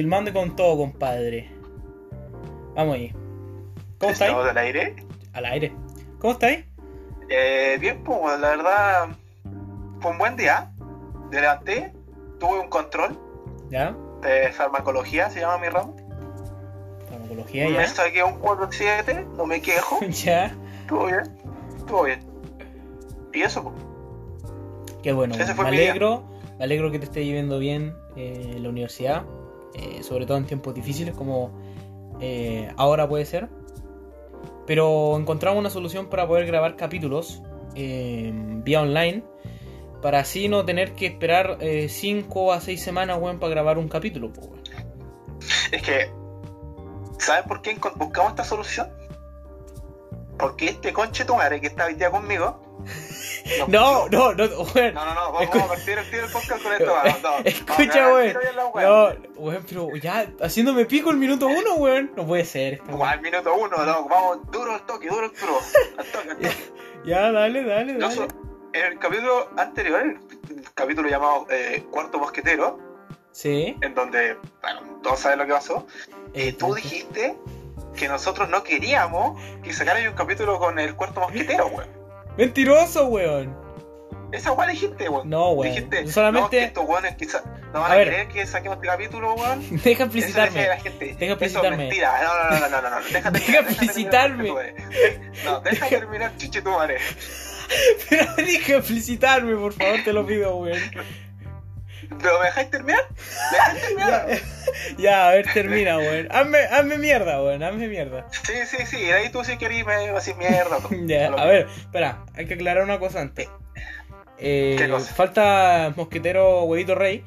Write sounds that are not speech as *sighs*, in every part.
filmando con todo, compadre. Vamos ahí. ¿Cómo estáis? ¿Estamos al aire? Al aire. ¿Cómo estáis? Eh, bien, pues la verdad fue un buen día. Me levanté, tuve un control ¿Ya? de farmacología, se llama mi ramo. Farmacología, Me ya. saqué un 4-7, no me quejo. *laughs* ya. Estuvo bien, estuvo bien. Y eso, pues. Qué bueno. Ese fue me mi día. alegro. Me alegro que te esté yendo bien eh, la universidad. Eh, sobre todo en tiempos difíciles como eh, ahora puede ser. Pero encontramos una solución para poder grabar capítulos eh, vía online. Para así no tener que esperar 5 a 6 semanas, para grabar un capítulo. Es que, ¿sabes por qué buscamos esta solución? Porque este conche tu madre que está hoy día conmigo. *laughs* No, no, no, weón. No, no, no, vamos a partir el del podcast con esto. vamos, no. Escucha, weón. el. No, weón, pero ya haciéndome pico el minuto uno, weón. No puede ser. weón. al minuto uno, no, vamos duro al toque, duro al duro. Al toque, al *laughs* toque. Ya, dale, dale, dale. so- en el capítulo anterior, el, el capítulo llamado eh, Cuarto Mosquetero, Sí. en donde, bueno, todos saben lo que pasó, Eh, tú dijiste que nosotros no queríamos que sacaran un capítulo con el Cuarto Mosquetero, weón. Mentiroso, weón. Esa weón dijiste, weón. No, weón. Dijiste, solamente- no, que estos weones quizás no van A a, ver. querer que saquemos este capítulo, weón. *laughs* Deja explicitarme. Deja Eso explicitarme. mentira. No, no, no, no, no, no. *laughs* Deja, Deja explicitarme. No, deja terminar, chiche tu madre. *laughs* Pero deja explicitarme, por favor, te lo pido, weón. ¿Pero me dejáis terminar? ¿Me dejáis *laughs* terminar? Ya, *laughs* ya, a ver, termina, weón. Hazme, hazme mierda, weón. Hazme mierda. Sí, sí, sí, de ahí tú sí querís me así mierda. *laughs* Ya, a ver, espera, hay que aclarar una cosa antes. Eh, ¿Qué cosa? falta Mosquetero Huevito Rey.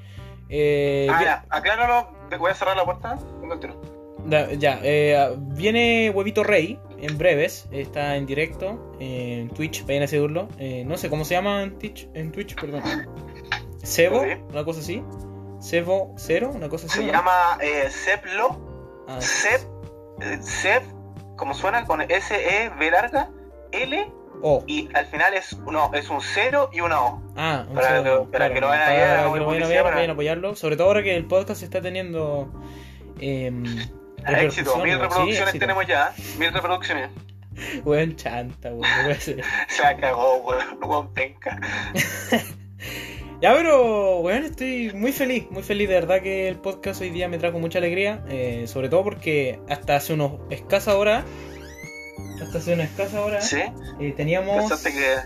Eh, Ah, ya, acláralo, te voy a cerrar la puerta. Da- ya, eh, viene Huevito Rey en breves. Está en directo en Twitch, vayan a seguirlo. Eh, no sé cómo se llama en Twitch, en Twitch perdón. Sebo, una cosa así. Sebo Cero, una cosa así. Se ¿no? llama eh, Seplo, Ah, Sep, eh, Sep, como suena, con S-E-B larga, L, O. y al final es, no, es un 0 y una O. Ah, un Para segundo, que- para que lo vayan a para hago que lo vayan a ver, para- vayan a apoyarlo. Sobre todo ahora que el podcast está teniendo. em, *laughs* Éxito, mil sí, reproducciones éxito. tenemos ya, mil reproducciones. *laughs* Weón chanta, weón. *laughs* Se cagó, weón, weón penca. Ya, pero, weón, estoy muy feliz, muy feliz. De verdad que el podcast hoy día me trajo mucha alegría. eh, sobre todo porque hasta hace unos escasas horas. Hasta hace unas escasas horas. ¿Sí? eh, teníamos. Que.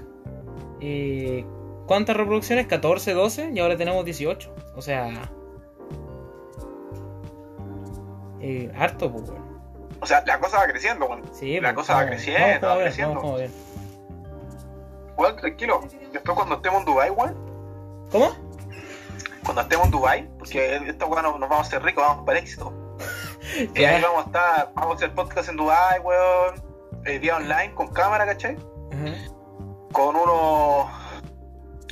eh, ¿Cuántas reproducciones? 14, 12 y ahora tenemos 18. O sea. Eh, harto, pues, weón. O sea, la cosa va creciendo, weón. Sí, La pues, cosa va creciendo, vamos va creciendo. vamos bien. Weón, tranquilo. Después cuando estemos en Dubai, weón. ¿Cómo? Cuando estemos en Dubai, porque esta weón nos, nos vamos a hacer ricos, vamos para el éxito. *laughs* Y ahí vamos a estar, vamos a hacer podcast en Dubai, weón. eh, vía online, con cámara, ¿cachai? Con uno.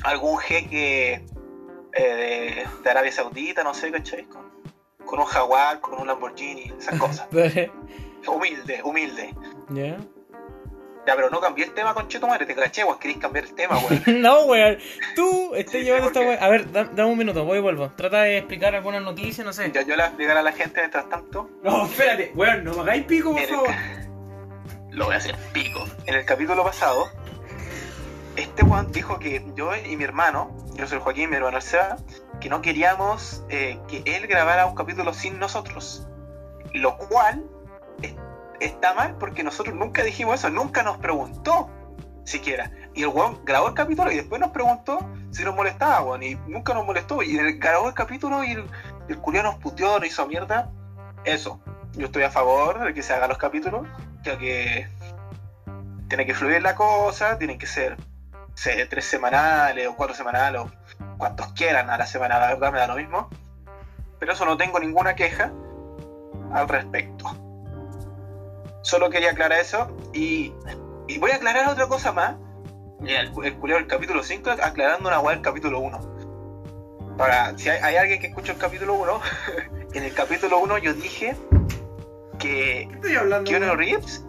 algún jeque eh, de, de Arabia Saudita, no sé, ¿cachai? Con, con un jaguar, con un Lamborghini, esas *laughs* cosas. Humilde, humilde. ¿Ya? Ya, pero no cambié el tema con Cheto Madre, te caché, weón, querés cambiar el tema, weón. *laughs* No, weón. Tú estás Sí, llevando esta weón. A ver, da- dame un minuto, voy y vuelvo. Trata de explicar algunas noticias, no sé. Ya yo le voy a explicar a la gente mientras tanto. No, espérate, weón, no me hagáis pico, por En favor. ca- *laughs* Lo voy a hacer pico. En el capítulo pasado, este Juan dijo que yo y mi hermano, yo soy Joaquín, mi hermano el Seba, que no queríamos eh, que él grabara un capítulo sin nosotros. Lo cual está mal porque nosotros nunca dijimos eso, nunca nos preguntó siquiera. Y el weón grabó el capítulo y después nos preguntó si nos molestaba, weón, y nunca nos molestó. Y él grabó el capítulo y el, el nos puteó, nos hizo mierda. Eso. Yo estoy a favor de que se hagan los capítulos, ya que tiene que fluir la cosa, tienen que ser sé, tres semanales o cuatro semanales o cuantos quieran a la semana, la verdad me da lo mismo. Pero eso no tengo ninguna queja al respecto. Solo quería aclarar eso y, y voy a aclarar otra cosa más. El, el del capítulo 5 aclarando una weá del capítulo 1. Para, si hay, hay alguien que escucha el capítulo 1, *laughs* en el capítulo 1 yo dije que estoy hablando? Keanu Reeves.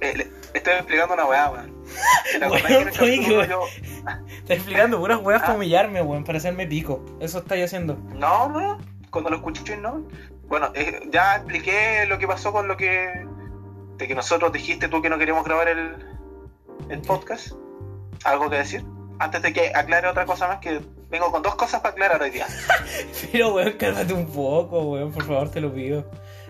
eh, le- estoy explicando una weá, weón. ¿Te acordás Weón, que en el oye, capítulo weón. yo- *laughs* Estás explicando puras weas Ah. para humillarme, weón, para hacerme pico. Eso estáis haciendo. No, no, cuando lo escuché, ¿no? Bueno, eh, ya expliqué lo que pasó con lo que. De que nosotros dijiste tú que no queríamos grabar el, el podcast. ¿Algo que decir? Antes de que aclare otra cosa más, que vengo con dos cosas para aclarar hoy día. *laughs* Pero, weón, cálmate un poco, weón, por favor, te lo pido.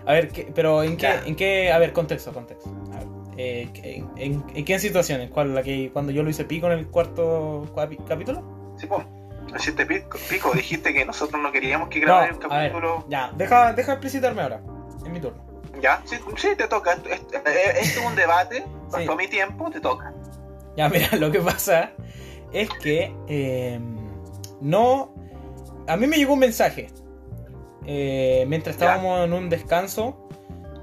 A ver, ¿qué- pero ¿en qué, en qué, a ver, contexto, contexto. A ver, eh, ¿en, en, en qué situaciones? ¿Cuál, la que cuando yo lo hice pico en el cuarto capítulo? Sí, pues. Hiciste pico, pico, dijiste que nosotros no queríamos que grabara el ver, capítulo. ya, deja, deja explicitarme ahora, es mi turno. ¿Ya? Sí, sí, te toca. Esto esto- esto es un debate. *laughs* Sí. Pasó mi tiempo, te toca. Ya, mira, lo que pasa es que eh, no. A mí me llegó un mensaje. eh, mientras Ya. estábamos en un descanso,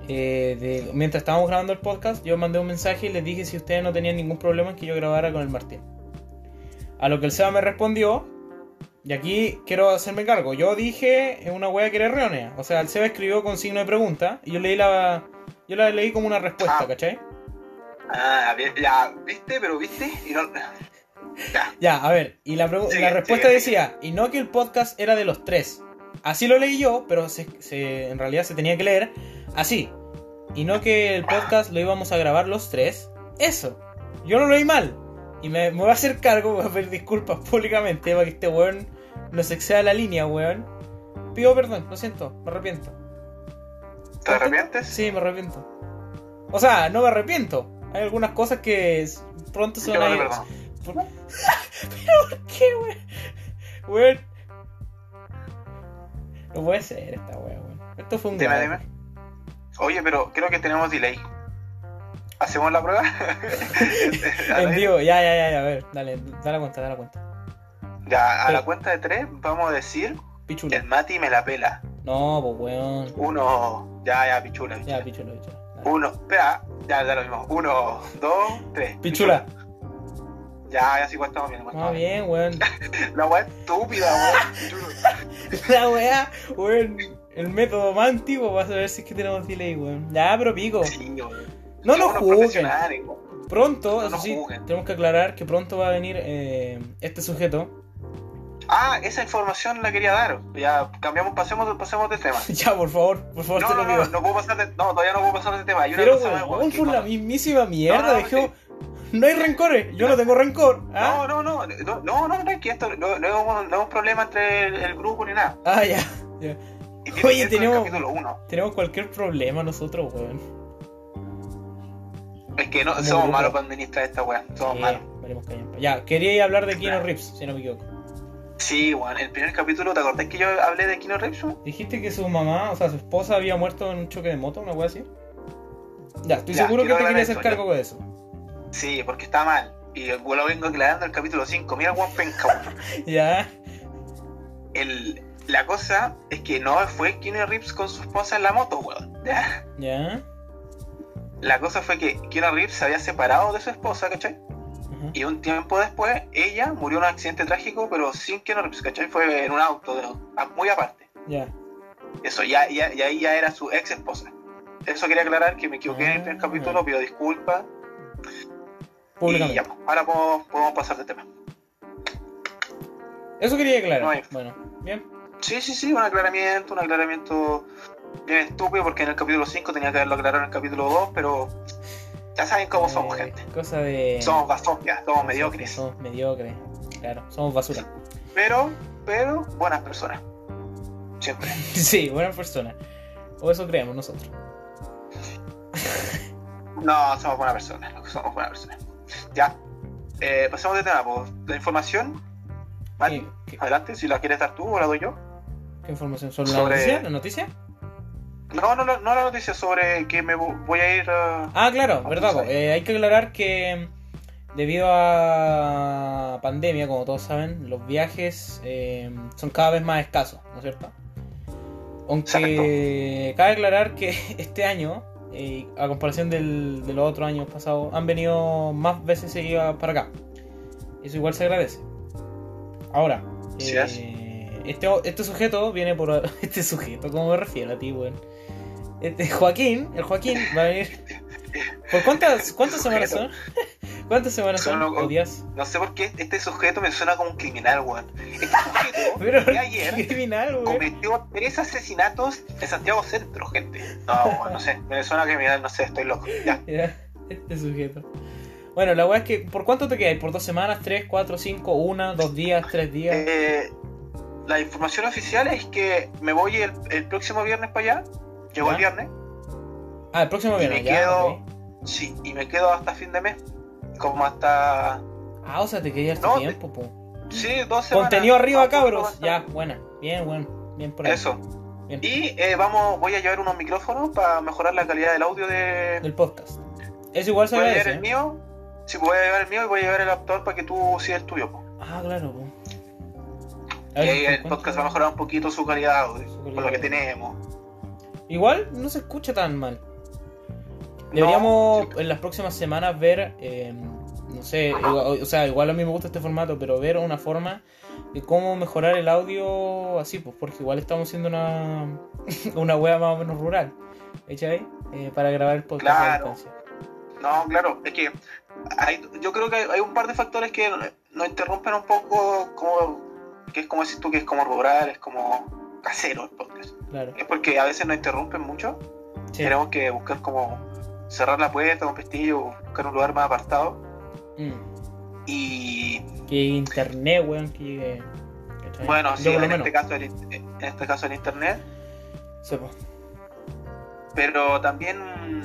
eh, de- mientras estábamos grabando el podcast, yo mandé un mensaje y les dije si ustedes no tenían ningún problema en que yo grabara con el Martín. A lo que el Seba me respondió, y aquí quiero hacerme cargo. Yo dije una wea que era errónea. O sea, el Seba escribió con signo de pregunta y yo leí la. Yo la leí como una respuesta, Ah. ¿cachai? Ah, ya, ¿viste? Pero ¿viste? Y no... Ya. Ya, a ver, y la, respuesta decía, y no que el podcast era de los tres. Así lo leí yo, pero se, se- en realidad se tenía que leer así. Y no que el podcast lo íbamos a grabar los tres. Eso. Yo lo leí mal. Y me, me voy a hacer cargo, voy a pedir disculpas públicamente para que este weón no se exceda la línea, weón. Pido perdón, lo siento, me arrepiento. ¿Te arrepientes? Sí, me arrepiento. O sea, no me arrepiento. Hay algunas cosas que pronto se van a ir. *laughs* ¿Pero por qué, weón? Weón. No puede ser esta weá, weón. Esto fue un Dime, dime. Oye, pero creo que tenemos delay. ¿Hacemos la prueba? *laughs* *laughs* En vivo, ya, ya, ya, ya, a ver, dale, dale cuenta, dale cuenta. Ya, a Sí. la cuenta de tres vamos a decir Pichula. el Mati me la pela. No, pues weón. Uno, ya, ya, pichula. Ya, pichula. pichula. Dale. Uno, espera, ya, ya lo mismo. Uno, dos, tres. Pichula. Ya, ya sí cuentamos bien. Ah, cuentamos bien, weón. *laughs* La weá estúpida, weón. *laughs* La weá, weón. El método más antiguo para saber si es que tenemos delay, weón. Ya, pero pico. Sí. No nos juzguen. Pronto, No eso sí, tenemos que aclarar que pronto va a venir eh, este sujeto. Ah, esa información la quería dar. Ya, cambiamos, pasemos, pasemos de tema. *laughs* ya, por favor, por favor, No, te no, lo no, no puedo pasar de, no, todavía no puedo pasar de tema. Hay una Pero, cosa weón, por la mismísima mierda, No, dejó- *laughs* No hay rencores, yo no tengo rencor. ¿ah? No, no, no, no, no, no, que esto no, no, es un, no es un problema entre el, el grupo ni nada. Ah, ya. Oye, tenemos- el capítulo 1. Tenemos cualquier problema nosotros, weón. Es que no, somos grupo. malos para administrar esta weá. Somos Sí, malos. Ya, quería hablar de Keanu Reeves, si no me equivoco. Sí, weón. El primer capítulo, ¿te acordás que yo hablé de Kino Reeves? weón? Dijiste que su mamá, o sea, su esposa había muerto en un choque de moto, una wea así. Ya, estoy Ya, seguro que te querías hacer cargo de eso. Sí, porque está mal. Y lo vengo aclarando el capítulo 5. Mira, weón, penca. *laughs* Ya, El, la cosa es que no fue Keanu Reeves con su esposa en la moto, weón. Ya. ya. La cosa fue que Keanu Reeves se había separado de su esposa, ¿cachai? Y un tiempo después, ella murió en un accidente trágico, pero sin Keanu Reeves, ¿cachai? Fue en un auto, de- a- muy aparte. Ya. Eso, ya, ya, y ahí ya era su ex esposa. Eso quería aclarar que me equivoqué en el primer Ah. capítulo, pido disculpas. Y ya, pues, ahora podemos, podemos pasar de tema. Eso quería aclarar. No hay- Bueno, bien. Sí, sí, sí, un aclaramiento, un aclaramiento bien estúpido, porque en el capítulo 5 tenía que haberlo aclarado en el capítulo 2, pero ya saben cómo somos, Eh, gente. Cosa de. Somos basofias, somos mediocres. Somos mediocres. Claro, somos basura. Pero, pero, buenas personas. Siempre. *laughs* Sí, buenas personas. O eso creemos nosotros. *laughs* No, somos buenas personas, somos buenas personas. Ya, eh, pasamos de tema, pues, la información. Mati, ¿Qué, qué- adelante, si la quieres dar tú o la doy yo. qué información? ¿Sobre, Sobre- la noticia? ¿La noticia? No, no, no, no la noticia sobre que me vo- voy a ir a... Ah, claro, verdad. Eh, hay que aclarar que mm, debido a pandemia, como todos saben, los viajes eh, son cada vez más escasos, ¿no es cierto? Aunque cabe aclarar que *laughs* este año, eh, a comparación del- de los otros años pasados, han venido más veces seguidas para acá. Eso igual se agradece. Ahora, Sí eh, es. este, este sujeto viene por... *laughs* Este sujeto, ¿cómo me refiero a ti, weón? Este, Joaquín, el Joaquín va a venir... ¿Por cuántas, cuántas semanas son? *laughs* ¿Cuántas semanas son? Son- ¿O días? No sé por qué este sujeto me suena como un criminal, weón. Este sujeto Pero, de ayer *laughs* cometió tres asesinatos en Santiago Centro, gente. No, weón, no sé. Me suena criminal, no sé, estoy loco. Ya. *laughs* Ya, este sujeto. Bueno, la weá es que, ¿por cuánto te quedas? ¿Por dos semanas, tres, cuatro, cinco, una, dos días, tres días? Eh, la información oficial es que me voy el, el próximo viernes para allá. Llego el viernes. Ah, el próximo y viernes, me ya, quedo-. Sí, y me quedo hasta fin de mes. Como hasta. Ah, o sea, te quedas No, tiempo, po. Sí, dos semanas. Contenido arriba, cabros. Ya, buena. Bien, bueno. Bien por ahí. Eso. Bien. Y eh, vamos, voy a llevar unos micrófonos para mejorar la calidad del audio de. Del podcast. Eso igual se Voy a llevar el ¿eh? mío. Sí, voy a llevar el mío y voy a llevar el actual para que tú sigas el tuyo. po. Ah, claro, po. Y ahí ¿por el podcast va a mejorar un poquito su calidad de audio. Calidad lo que tenemos. Igual no se escucha tan mal. Deberíamos en las próximas semanas ver, eh, no sé, igual- o sea, igual a mí me gusta este formato, pero ver una forma de cómo mejorar el audio así, pues, porque igual estamos haciendo una, *laughs* una wea más o menos rural, ¿cachai? Eh, para grabar el podcast a Claro. distancia. No, claro, es que hay, yo creo que hay, hay un par de factores que nos interrumpen un poco, como que es como decir tú, que es como rural, es como casero el podcast. Claro. Es porque a veces nos interrumpen mucho, Sí. tenemos que buscar como cerrar la puerta con pestillo, buscar un lugar más apartado. Mm. Y Que internet, weón, que bueno, Yo sí, en menos. este, caso el, en este caso el internet, pues. pero también...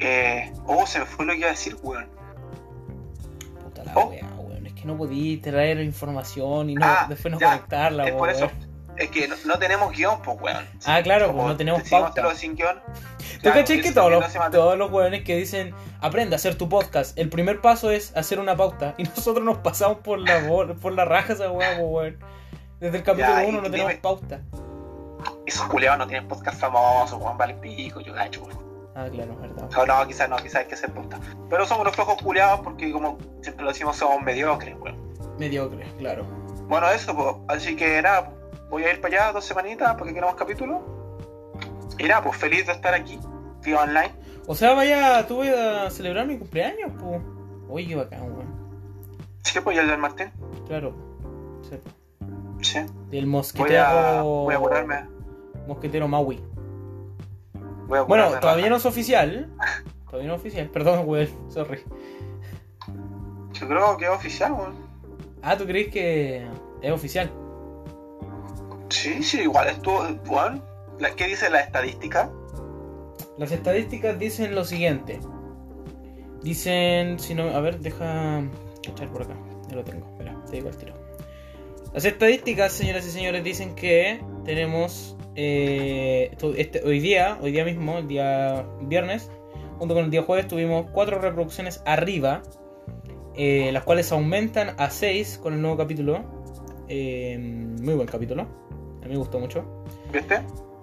Eh, oh, se me fue lo que iba a decir, weón. Puta la Oh. weón. Es que no podí traer información y no, Ah, después no ya, conectarla, es weón. por eso. Es que no, no tenemos guion, pues, weón. Ah, claro, Como pues no tenemos pauta. sin guion. ¿Tú claro, cachai que todos los, no todos los weones que dicen aprende a hacer tu podcast, el primer paso es hacer una pauta y *laughs* nosotros nos pasamos por la por la raja esa weá, po, weón. Desde el capítulo Ya, 1 y no tenemos pauta. Esos culiados no tienen podcast famosos, Juan vale pico, yo gacho, weón. Ah, claro, es verdad. No, no, quizás no, quizás hay que hacer podcast. Pero somos los flojos culiados porque, como siempre lo decimos, somos mediocres, weón. Mediocre, claro. Bueno, eso, pues. Así que nada, voy a ir para allá dos semanitas porque queremos capítulo. Y nada, pues feliz de estar aquí, vía online. O sea, vaya, tú vas a celebrar mi cumpleaños, pues. Oye, qué bacán, weón. Sí, pues, y el del Martín. Claro. Sí. Sí. Del Voy mosquetero. a, voy a curarme. Mosquetero Maui. Voy a Bueno, curarme todavía raja. no es oficial. *laughs* Todavía no es oficial. Perdón, weón. Sorry. Yo creo que es oficial, weón. Ah, ¿tú crees que es oficial? Sí, sí, igual estuvo. La- ¿Qué dice la estadística? Las estadísticas dicen lo siguiente. Dicen, si no, a ver, deja echar por acá. Ya lo tengo, espera, te digo el tiro. Las estadísticas, señoras y señores, dicen que tenemos eh, este, hoy día, hoy día mismo, el día viernes, junto con el día jueves, tuvimos cuatro reproducciones arriba, eh, las cuales aumentan a 6 con el nuevo capítulo. Eh, muy buen capítulo, a mí me gustó mucho. ¿Viste?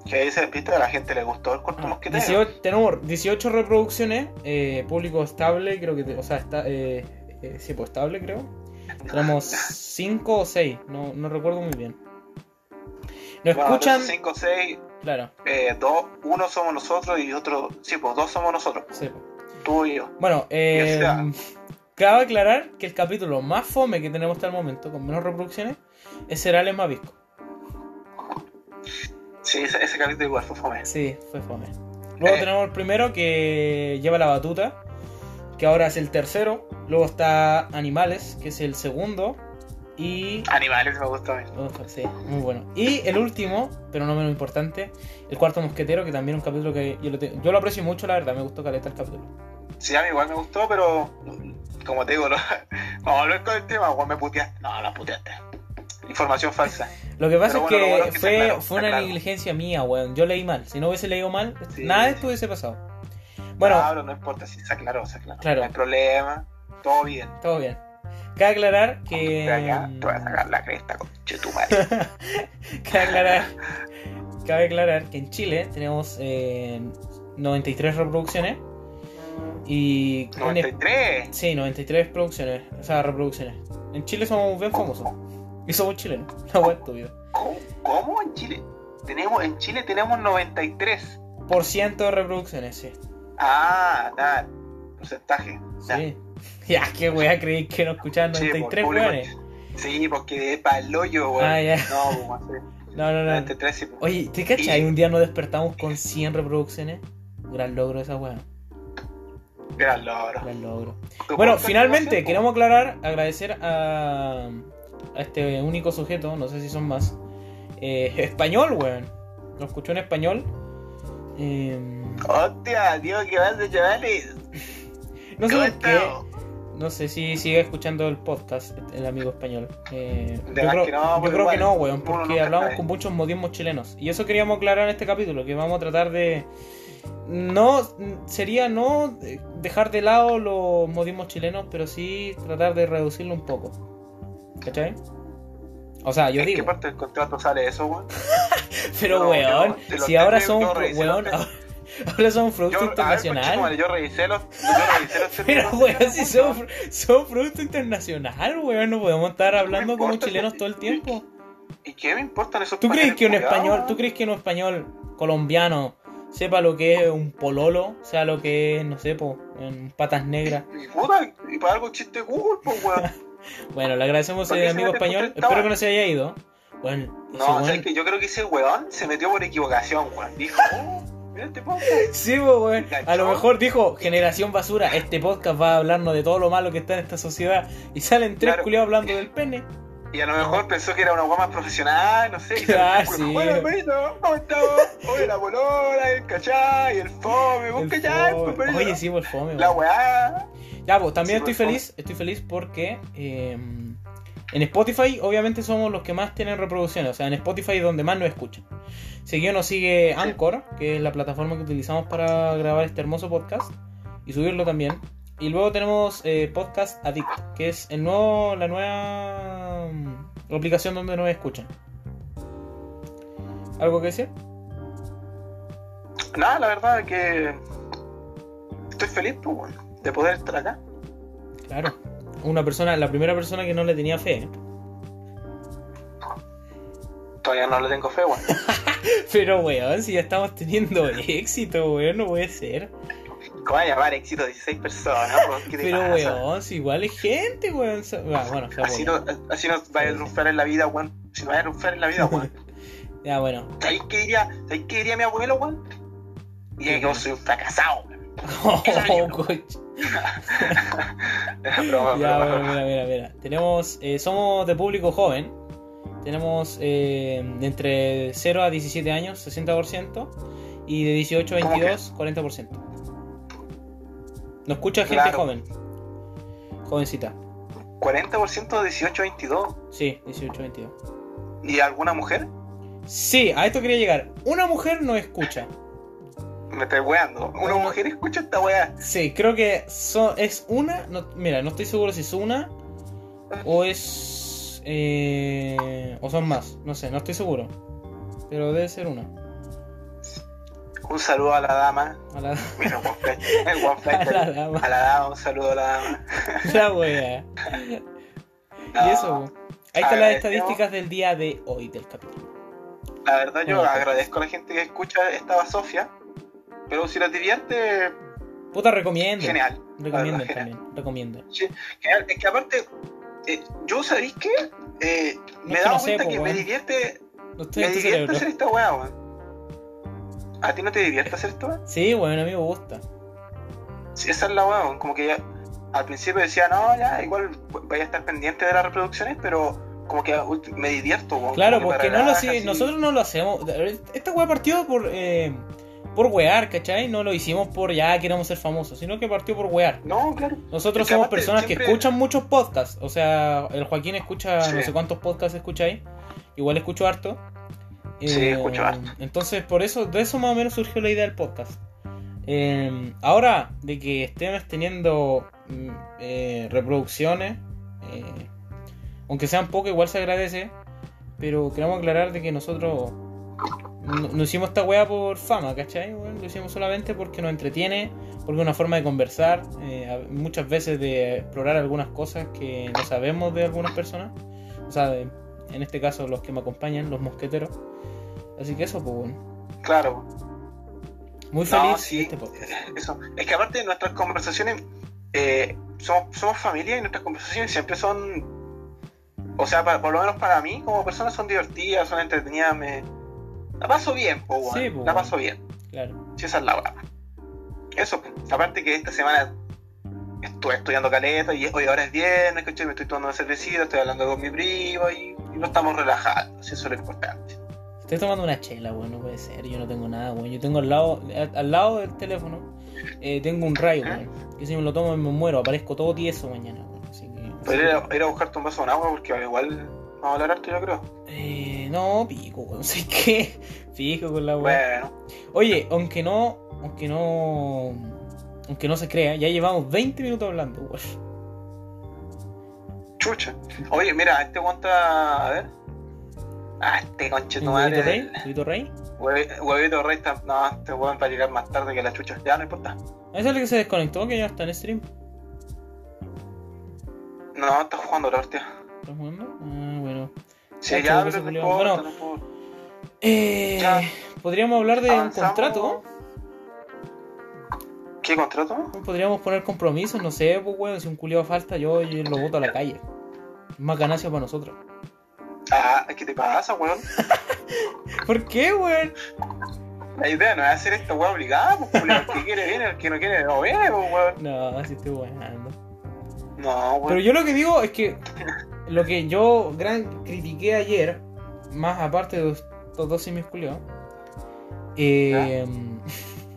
Que dice, ¿viste? A la gente le gustó el corto Ah, mosquetero. 18 tenemos 18 reproducciones, eh, público estable, creo que, o sea, está, eh, eh, sí, pues estable, creo. Tenemos *laughs* 5 o 6, no, no recuerdo muy bien. Nos escuchan, 5, 6, claro, 2, uno somos nosotros y otro. Sí, pues dos somos nosotros. sí, pues. Tú y yo. Bueno, eh, o cabe aclarar que el capítulo más fome que tenemos hasta el momento, con menos reproducciones, es Cerales Mavisco. Sí, ese, ese capítulo igual fue fome. Sí, fue fome. Luego Eh. tenemos el primero que lleva la batuta, que ahora es el tercero. Luego está Animales, que es el segundo. Y. Animales me gustó a mí. oh, sí, muy bueno. Y el último, pero no menos importante, el cuarto mosquetero, que también es un capítulo que yo lo, te- yo lo aprecio mucho, la verdad, me gustó caleta el capítulo. Sí, a mí igual me gustó, pero. Como te digo, lo- *laughs* vamos a hablar con el tema, Juan, me puteaste. No, no puteaste. Información falsa. Lo que pasa es bueno, lo que bueno es que fue, claro, fue una claro. negligencia mía, weón. Yo leí mal. Si no hubiese leído mal, Sí. nada de esto hubiese pasado. Bueno, No, pero no importa si se aclaró, se aclaró. Claro. No hay problema. Todo bien. todo bien. Cabe aclarar que. Te voy a- te voy a sacar la cresta con chetumare. *laughs* cabe aclarar, cabe aclarar que en Chile tenemos eh, 93 reproducciones y en- 93. sí, 93 producciones, o sea, reproducciones. En Chile somos bien famosos y somos chilenos. La wea estúpida. ¿Cómo? ¿Cómo en Chile? Tenemos, en Chile tenemos 93. Por ciento de reproducciones, sí. Ah, nada. Porcentaje. Sí, *laughs* Ya, qué weá, creí que no escuchaban Sí, 93 por público- weones. Sí, porque es para el hoyo, weón. Ah, ya. No, pues, sí. *laughs* No, no, no. 93 sí, pues. Oye, ¿te cachai? Y- Un día nos despertamos con 100 reproducciones. Gran logro esa weá. Gran logro. Gran logro. Bueno, finalmente, queremos aclarar, agradecer a, a este único sujeto, no sé si son más, eh, *laughs* español, weón. Lo escuchó en español. Eh, Hostia, tío, ¿qué pasa, chavales? *laughs* no sé ¿Cómo por qué, no sé si sigue escuchando el podcast, el amigo español. Eh, yo De creo, que no, yo pues creo que igual, no, weón, porque hablamos sabe. con muchos modismos chilenos. Y eso queríamos aclarar en este capítulo, que vamos a tratar de... No, sería no dejar de lado los modismos chilenos, pero sí tratar de reducirlo un poco. ¿Cachai? O sea, yo ¿En qué digo, parte del contrato sale eso, weón? *laughs* pero No, weón, yo- si *laughs* ahora son, weón, ahora, ahora son productos Yo, a ver, internacionales. yo revisé los, yo *laughs* revisé los Pero weón, si son, son producto internacional, weón, no podemos estar hablando como chilenos todo el tiempo. ¿Y qué me importan esos ¿Tú crees que un español, weón? tú crees que un español colombiano sepa lo que es un pololo, sea lo que es, no sé, po, en patas negras? Y puta, y para algo chiste Google, pues, weón. Bueno, le agradecemos ¿Por a qué amigo español. Espero que no se haya ido. Bueno, No, weón- ¿sabes qué? yo creo que ese weón se metió por equivocación, weón. Dijo, oh, mira este podcast. Sí, po, weón. A lo mejor dijo Generación Basura, este podcast va a hablarnos de todo lo malo que está en esta sociedad. Y salen tres Claro. culiados hablando del *laughs* pene. Y a lo mejor pensó que era una weá más profesional, no sé. y Ah, sí. Bueno, hermanito, ¿cómo estamos? Oye, la bolola, el cachai, el fome, vos El fome. pues. Oye, sí, por fome. La weá. Ya, pues también estoy feliz. Estoy feliz porque eh, en Spotify, obviamente, somos los que más tienen reproducciones. O sea, en Spotify es donde más nos escuchan. Seguido nos sigue Anchor, que es la plataforma que utilizamos para grabar este hermoso podcast y subirlo también. Y luego tenemos eh, Podcast Addict, que es el nuevo, la nueva mm, aplicación donde nos escuchan. ¿Algo que decir? Nada, la verdad es que estoy feliz, pues, weón, de poder estar acá. Claro. Una persona, la primera persona que no le tenía fe. ¿eh? Todavía no le tengo fe, weón. *laughs* Pero weón, si ya estamos teniendo éxito, weón, no puede ser. ¿Cómo va a llamar éxito 16 personas? ¿Qué te Pero pasa? weón, si igual es gente, weón. Ah, bueno, Así no, así no vaya a triunfar en la vida, weón. Si no vaya a triunfar en la vida, weón. *laughs* Ya, bueno. ¿Sabéis qué diría, ¿sabéis qué diría mi abuelo, weón? Diría que yo soy un fracasado, weón. Oh. *laughs* *laughs* Broma, Ya, broma. bueno, mira, mira, mira. Tenemos, eh, somos de público joven. Tenemos eh, de entre 0 a 17 años, 60%. Y de 18 a ¿Cómo 22, 40%. Nos escucha gente Claro. joven. Jovencita. 40% de 18 a 22. Sí, 18 a 22. ¿Y alguna mujer? Sí, a esto quería llegar. Una mujer no escucha. Me estoy weando. ¿Una mujer escucha esta weá? Sí, creo que so- es una. no- mira, no estoy seguro si es una o es. eh, o son más. No sé, no estoy seguro. Pero debe ser una. Un saludo a la dama. A la, Mira. El *laughs* a la dama. A la dama, un saludo a la dama. *laughs* La wea. Y eso. Ahí están las agradecemos. estadísticas del día de hoy del capítulo. La verdad, yo agradezco a la gente que escucha esta Sofía. Pero si les divierte, Puta, recomienden. genial. Verdad, también. Recomienden. Sí, genial. Es que aparte, eh, yo sabéis que eh, me que dado no sé, cuenta po, que me divierte, No me divierte cerebro. hacer esta weá, weón. ¿A ti no te divierte hacer esto, weón? Sí, bueno, a mí me gusta. Sí, esa es la weá. Como que ya, al principio decía, no, ya, igual voy a estar pendiente de las reproducciones, pero como que me divierto, weón. Claro, porque me no lo así. nosotros no lo hacemos. Esta weá partió por eh, por wear, ¿cachai? No lo hicimos por ya queremos ser famosos, sino que partió por wear. No, claro. Nosotros somos personas que escuchan muchos podcasts. O sea, el Joaquín escucha Sí. no sé cuántos podcasts escucháis. Igual escucho harto. Eh, Sí, escucho harto. Entonces, por eso, de eso más o menos surgió la idea del podcast. Eh, ahora, de que estemos teniendo mm, eh, reproducciones, eh, aunque sean pocas, igual se agradece. Pero queremos aclarar de que nosotros no, no hicimos esta weá por fama, ¿cachai? Bueno, lo hicimos solamente porque nos entretiene, porque es una forma de conversar, eh, muchas veces de explorar algunas cosas que no sabemos de algunas personas. O sea, de- en este caso los que me acompañan, los mosqueteros. Así que eso, pues bueno. Claro. Muy No, feliz sí. de este. *laughs* Eso. Es que aparte de nuestras conversaciones eh, somos, somos familia y nuestras conversaciones siempre son, o sea, por lo menos para mí como persona son divertidas, son entretenidas, me... La paso bien, po. Sí, po, La paso bien. Claro. Si esa es la verdad. Eso, aparte que esta semana estuve estudiando caleta y hoy ahora es viernes, ¿cachai? Me estoy tomando una cervecita, estoy hablando con mi primo y, y no estamos relajados, si eso es lo importante. Estoy tomando una chela, weón, no puede ser. Yo no tengo nada, weón. Yo tengo al lado, al, al lado del teléfono, eh, tengo un rayo, weón. Que si me lo tomo me muero, aparezco todo tieso mañana, weón. Así que. Podría ir a, buscarte un vaso con agua porque igual vamos a hablar harto, yo creo. Eh, no, pico, weón. *laughs* Sé que. Fijo con la weón. Bueno, Oye, aunque no. Aunque no. Aunque no se crea, ya llevamos 20 minutos hablando, weón. chucha. Oye, mira, este aguanta. A ver. Ah, este conche tu ¿Un huevito madre. rey? ¿Huevito rey? Huevi- Huevito rey está. No, este huevón va a llegar más tarde que la chucha. Ya no importa. ¿Ese es el que se desconectó que ya está en stream? No, está jugando la hostia. ¿Estás jugando? Ah. Sí, Cacho, ya, pero no importa, Bueno. no. Eh, Ya. Podríamos hablar de un contrato. ¿Qué contrato? Podríamos poner compromisos, no sé, pues, weón. Si un culiado falta, yo, yo lo boto a la calle. Más ganancia para nosotros. Ah, ¿qué te pasa, weón? *laughs* ¿Por qué, weón? La idea no es hacer esta weá obligada, pues, el que *laughs* quiere viene, el que no quiere no viene, pues, weón. No, así estoy weando. No, weón. Pero yo lo que digo es que lo que yo gran critiqué ayer, más aparte de estos dos simios culiados, eh,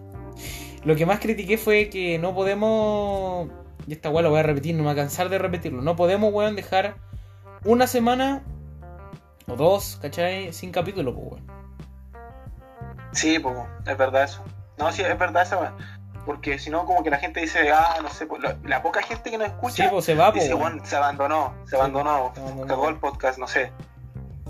*laughs* lo que más critiqué fue que no podemos, y esta weá lo voy a repetir, no me voy a cansar de repetirlo, no podemos, weón, dejar una semana o dos, ¿cachai? Sin capítulo, pues, weón. Sí, pues, es verdad eso. No, sí, es verdad eso, weón. Porque si no, como que la gente dice, ah, no sé, pues, la, la poca gente que nos Sí, escucha pues se va, pues, dice, weón. weón, se abandonó, se abandonó, se abandonó. cagó el podcast, no sé.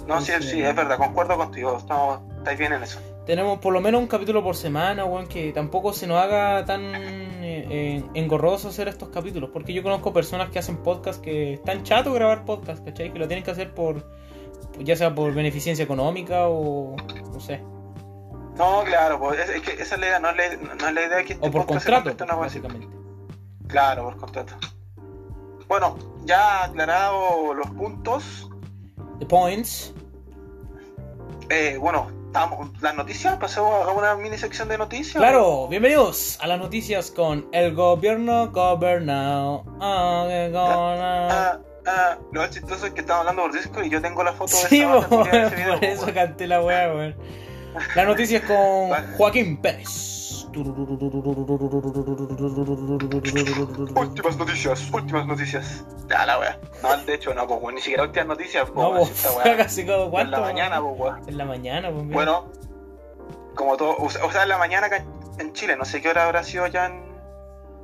No, sí, Sí. sí, es verdad, concuerdo contigo, estamos, estáis bien en eso. Tenemos por lo menos un capítulo por semana, weón, que tampoco se nos haga tan eh, eh, engorroso hacer estos capítulos. Porque yo conozco personas que hacen podcast que están chato grabar podcast, ¿cachai? Que lo tienen que hacer por, ya sea por beneficencia económica o no sé, No, claro, pues, es, es que esa es la idea, no es la, no es la idea que este o por se contrato, una así. básicamente. Claro, por contrato. Bueno, ya aclarado los puntos, The points. eh, bueno, estamos, las noticias, pasemos a una mini sección de noticias. Claro, bienvenidos a las noticias con el gobierno gobernado. Ah, que gonna- Ah, ah, lo más chistoso es que estamos hablando por Discord y yo tengo la foto de Sí, esa banda por po, eso canté la weá, weón. La noticia es con. Joaquín Pérez. Últimas noticias, últimas noticias. Ya la wea. No, de hecho, no, pues weón, ni siquiera últimas noticias, po, No, pues, *laughs* wea. casi En cuánto. la weón? mañana, pues weón. En la mañana, pues. Bueno, como todo, o sea, en la mañana acá en Chile, no sé qué hora habrá sido ya en,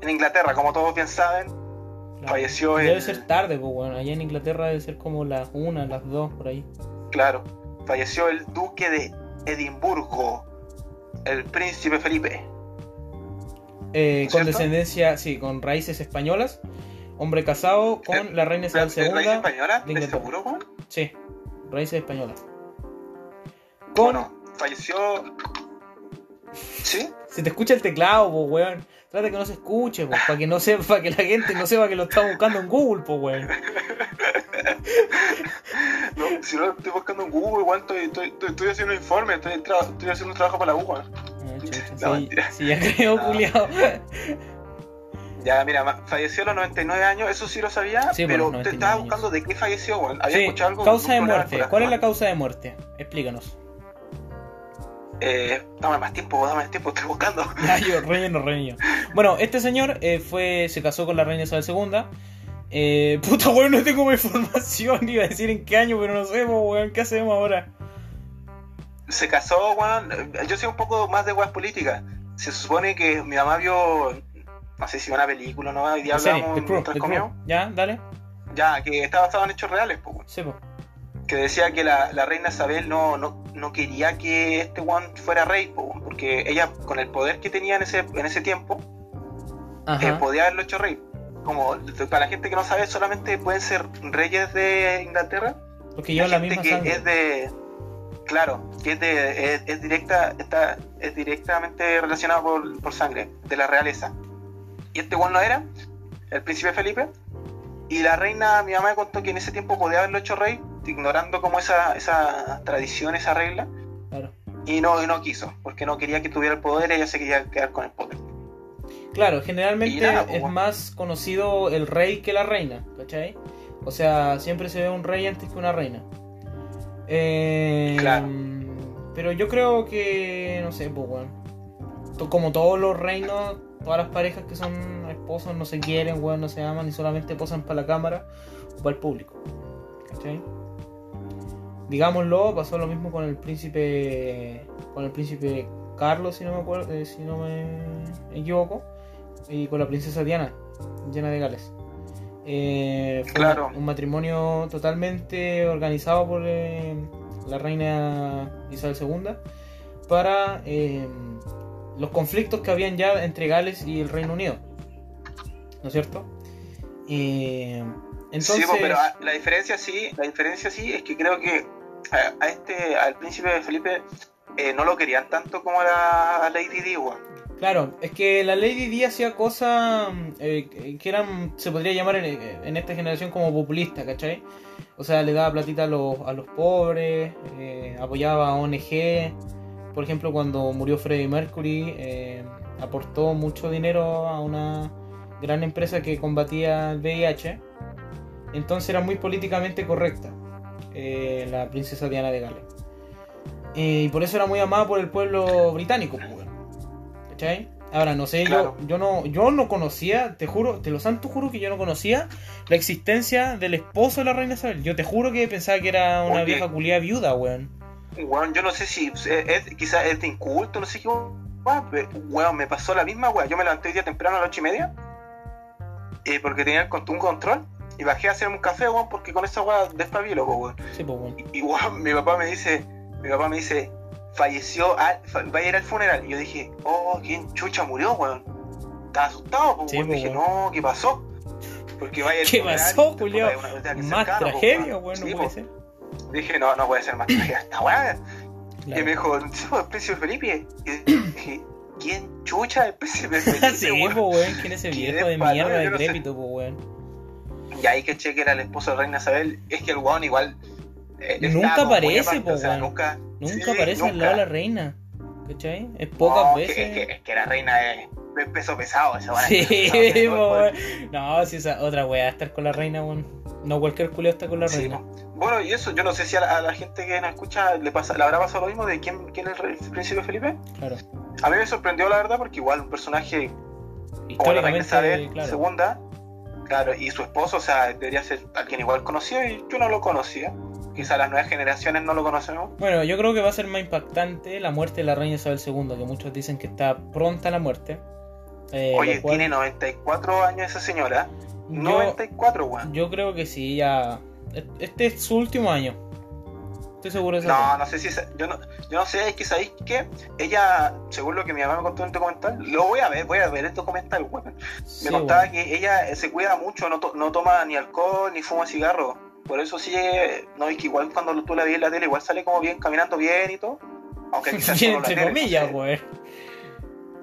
en Inglaterra, como todos bien saben, Claro. falleció Debe el- ser tarde, pues. Allá en Inglaterra debe ser como las una, las dos, por ahí. claro, falleció el duque de Edimburgo, el príncipe Felipe. Eh, ¿Es con descendencia, sí, con raíces españolas. Hombre casado con Eh, la reina ¿De, Isabel II. española? de ¿De seguro, weón? Sí, raíces españolas. Con. Bueno, falleció... ¿Sí? *laughs* Si te escucha el teclado, pues weón. Trata que no se escuche, pues, para que no sepa, que la gente no sepa que lo está buscando en Google, pues weón. *laughs* No, si no estoy buscando en Google, igual estoy, estoy, estoy, estoy haciendo un informe, estoy, estoy haciendo un trabajo para la chucha, *laughs* No, sí, ya creo, No. culiao. Ya, mira, falleció a los 99 años, eso sí lo sabía, Sí, pero por los te 99 estaba años. buscando de qué falleció, weón. Había escuchado algo. causa de muerte. ¿Cuál es la causa de muerte? Explícanos. Eh, dame más tiempo, dame más tiempo, estoy buscando. Ah, yo, relleno, relleno. Bueno, este señor eh, fue, se casó con la reina Isabel II. Eh, *laughs* puta, weón, no tengo más información. Iba a decir en qué año, pero no sé, weón, ¿qué hacemos ahora? Se casó, weón. Yo sé un poco más de weas políticas. Se supone que mi mamá vio, no sé si una película, ¿no? Hoy día hablamos. Ya, dale. Ya, que está basado en hechos reales, pues, weón. Sí, po. Que decía que la, la reina Isabel no, no, no quería que este one fuera rey, po, porque ella con el poder que tenía en ese, en ese tiempo, eh, podía haberlo hecho rey. Como para la gente que no sabe, solamente pueden ser reyes de Inglaterra. Porque llevan la gente misma que sangre. es de claro, que es de es, es directa, está, es directamente relacionado por, por sangre, de la realeza. Y este one no era, el príncipe Felipe. Y la reina, mi mamá me contó que en ese tiempo podía haberlo hecho rey, ignorando como esa, esa tradición, esa regla. Claro. Y no, y no quiso, porque no quería que tuviera el poder, ella se quería quedar con el poder. Claro, generalmente nada, pues, es bueno. más conocido el rey que la reina, ¿cachai? O sea, siempre se ve un rey antes que una reina. Eh, Claro. Pero yo creo que, no sé, pues bueno. Como todos los reinos, todas las parejas que son esposos no se quieren, weón, no se aman y solamente posan para la cámara o para el público. ¿Cachai? Digámoslo, pasó lo mismo con el príncipe. Con el príncipe Carlos, si no me acuerdo, eh, si no me equivoco. Y con la princesa Diana, Diana de Gales. Eh, fue Claro. un matrimonio totalmente organizado por eh, la reina Isabel II para los conflictos que habían ya entre Gales y el Reino Unido. ¿No es cierto? Eh, entonces, Sí, pero ah, la diferencia sí, la diferencia sí es que creo que a, este, al príncipe Felipe eh, no lo querían tanto como la Lady Di. Claro, es que la Lady Di hacía cosas eh, que eran, se podría llamar en, esta generación como populista, ¿cachai? O sea, le daba platita a los, a los pobres, eh, apoyaba a ONG. Por ejemplo, cuando murió Freddie Mercury, aportó mucho dinero a una gran empresa que combatía el VIH. Entonces era muy políticamente correcta eh, la princesa Diana de Gales. Eh, y por eso era muy amada por el pueblo británico, pues. ¿Cachai? Ahora, no sé, Claro. yo, yo no yo no conocía, te juro, te lo santo juro que yo no conocía la existencia del esposo de la reina Isabel. Yo te juro que pensaba que era una Oye. vieja culiada viuda, weón. Weón, yo no sé si es, es- quizás es de inculto, no sé qué, weón, me pasó la misma, weón. Yo me levanté hoy día temprano a las ocho y media, eh, porque tenía un control, y bajé a hacerme un café, weón, porque con esa weón despabilo, weón. Sí, pues, weón. Y, y, weón, mi papá me dice, mi papá me dice, falleció, al- fa- va a ir al funeral. Y yo dije, oh, ¿quién chucha murió, weón? Estaba asustado, pues, Sí, weón. po, dije, weón. no, ¿qué pasó? Porque vaya ¿Qué funeral, pasó, Julio? Más cercano, tragedia, weón. no Sí, puede po. ser. Dije, no, no puede ser más tragedia esta weá. Y me dijo, el príncipe Felipe. Y dije, ¿quién chucha el *laughs* príncipe Felipe? sí, weón? weón, ¿quién es ese viejo de mierda yo no sé. decrépito, pues, weón? Y ahí que que era el esposo de Reina Isabel. Es que el weón igual. eh, Nunca aparece, po, o sea, nunca. Nunca sí, aparece al nunca. lado de la reina. ¿Cachai? Es pocas No, veces. Que, es, que, es que la reina es, es peso pesado, esa. Sí, *laughs* pesado. *laughs* No, si esa otra weá estar con la reina, weón. No cualquier culio está con la Sí, reina. Bueno, y eso, yo no sé si a la, a la gente que nos escucha le, pasa, le habrá pasado lo mismo de quién, quién es el, el príncipe Felipe. Claro. A mí me sorprendió la verdad porque igual un personaje como la reina Isabel claro. segunda, claro, y su esposo, o sea, debería ser alguien igual conocido y yo no lo conocía. Quizás las nuevas generaciones no lo conocemos. Bueno, yo creo que va a ser más impactante la muerte de la reina Isabel II, que muchos dicen que está pronta la muerte. Eh, Oye, cual tiene 94 años esa señora. yo, 94, weón. yo creo que sí, ya. Este es su último año. Estoy seguro de eso. No, no sé si esa- yo no, yo no sé, es que sabéis que ella, según lo que mi mamá me contó en el documental, lo voy a ver, voy a ver el documental, weón. Sí, Me contaba que ella eh, se cuida mucho, no, to- no toma ni alcohol ni fuma cigarro. Por eso sí, no, y que igual cuando tú la ves en la tele, igual sale como bien, caminando bien y todo. Aunque quizás *laughs* Bien, entre tele, comillas, weón.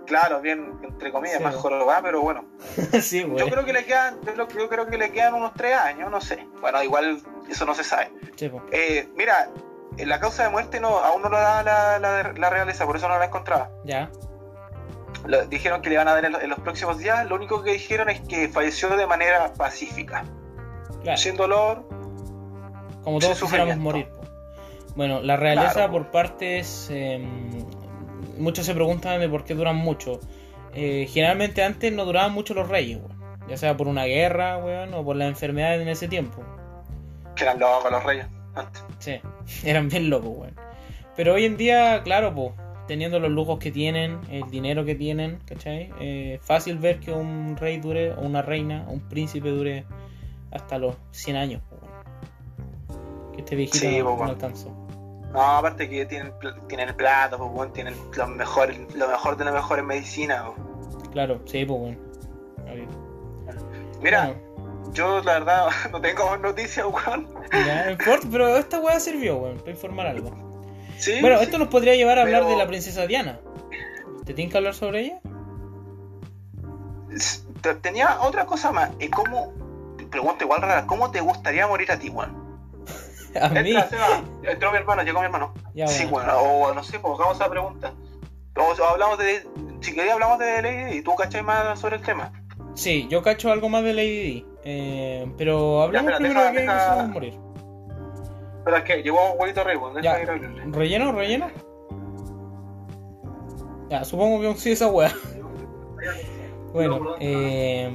Claro, bien, entre comillas, Sí, más jorobada, pero bueno. *laughs* sí, Yo creo que le quedan, yo, creo que le quedan unos tres años, no sé. Bueno, igual eso no se sabe. Sí. Eh, mira, la causa de muerte no, aún no la da la, la, la realeza, por eso no la encontraba. Ya. Lo- dijeron que le van a dar en, lo- en los próximos días. Lo único que dijeron es que falleció de manera pacífica, Claro. sin dolor. Como todos quisiéramos morir. Bueno, la realeza Claro. por partes, eh, muchos se preguntan de por qué duran mucho. Eh, generalmente antes no duraban mucho los reyes, weón. ya sea por una guerra, weón, o por las enfermedades en ese tiempo. Que eran locos los reyes antes. Sí, *laughs* eran bien locos, weón. Pero hoy en día, claro, pues, teniendo los lujos que tienen, el dinero que tienen, ¿cachai? Eh, fácil ver que un rey dure, o una reina, o un príncipe dure hasta los 100 años, weón. Que este viejito Sí, no, no alcanzó. No, aparte que tienen, tienen plata, pues, bueno, tienen lo mejor, lo mejor de las mejores medicinas. Claro, sí, pues, bueno. Mira, Bueno, yo la verdad *laughs* no tengo más noticias, weón. ya, pero esta weá sirvió, weón, para informar algo. Sí, Bueno, sí. esto nos podría llevar a hablar de la princesa Diana. ¿Te tienes que hablar sobre ella? Tenía otra cosa más. ¿Y cómo, pregunta igual rara, ¿cómo te gustaría morir a ti, weón? *laughs* A mí. Entra, Seba. Entró mi hermano, llegó mi hermano. Ya, Sí, bueno. o no sé, pues hagamos esa pregunta. O, hablamos de. Si querías, hablamos de Lady y tú cachai más sobre el tema. Sí, yo cacho algo más de Lady Di. Eh, pero hablamos espera, primero deja- de que deja- quisimos morir. Pero es que llegó un huevito weón. Ya. Deja ir a. ¿Relleno? ¿Relleno? Ya, supongo que un sí esa wea. Bueno, eh.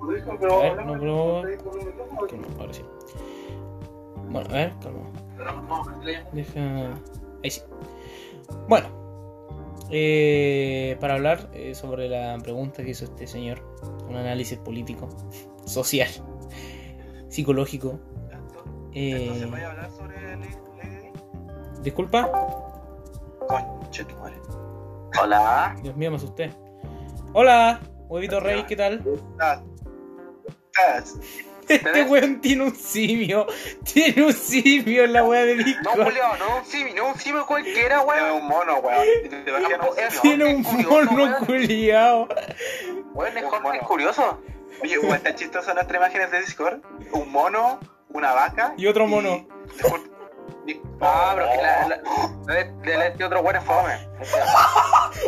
A ver, no, pero- ahora sí. Bueno, a ver, calma. Deja. Ahí sí. Bueno, eh, para hablar eh, sobre la pregunta que hizo este señor, un análisis político, *laughs* social, psicológico. Entonces, Eh, ¿vaya a hablar sobre Lady Di? disculpa, Conche tu madre. Hola. Dios mío, me asusté. Hola, huevito rey, ¿qué tal? Ah, ah, Este weón tiene un simio. Tiene un simio en la wea de No, Discord. Julio, no un simio, no un simio cualquiera, weón. un mono, weón. Tiene un mono culiao. Weón, es Jorge, es curioso. Oye, weón, tan chistosa nuestra imágenes de Discord. Un mono, una vaca. Y otro mono. Ah, pero que la, la, de, de otro weón es fome.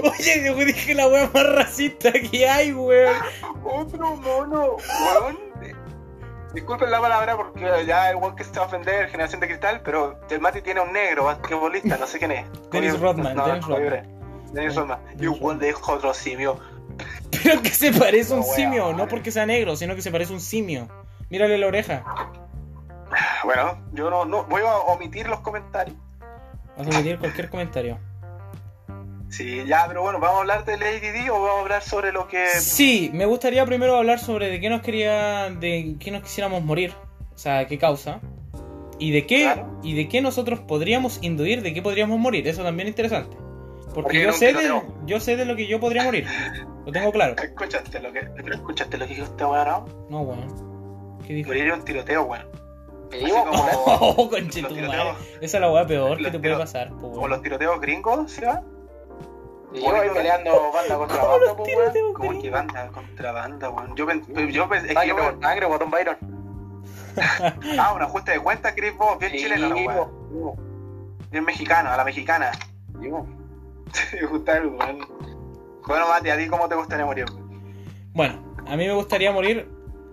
*laughs* Oye, yo dije la wea más racista que hay, weón. Otro mono, weón. Disculpen la palabra porque ya el weón que se va a ofender, generación de cristal, pero el Mati tiene un negro basquetbolista, no sé quién es. *laughs* Dennis Rodman, no, Dennis Rodman. Dennis Rodman. Y un weón dijo otro simio. Pero que se parece a un simio, no porque sea negro, sino que se parece a un simio. Mírale la oreja. *sighs* Bueno, yo no, no voy a omitir los comentarios. Vas a omitir cualquier comentario. Sí, ya, pero bueno, ¿vamos a hablar de Lady Di o vamos a hablar sobre lo que... Sí, me gustaría primero hablar sobre de qué nos quería, de qué nos quisiéramos morir, o sea, qué causa, y de qué, Claro. y de qué nosotros podríamos induir, de qué podríamos morir, eso también es interesante. Porque Porque yo sé, de, yo sé de lo que yo podría morir, lo tengo claro. *laughs* ¿Escuchaste lo que, escuchaste lo que dijo este weón, no? No, weón. ¿Qué dijo? Morir en un tiroteo, weón. como, *laughs* Oh, conche tiroteos, Esa es la weá peor que te puede pasar, como los tiroteos gringos, ¿sí va? Te digo ahí peleando banda contra ¿Cómo banda, pues, weón. gringos? que banda contra banda, weón. Yo, yo pen- es que Sangre pen- sangre, botón Byron. *laughs* Ah, un ajuste de cuenta, Chris vos, bien Sí, chileno, po. Bien mexicano, a la mexicana. Me *laughs* gusta el weón. Bueno, Mati, ¿a ti cómo te gustaría morir? Bueno, a mí me gustaría morir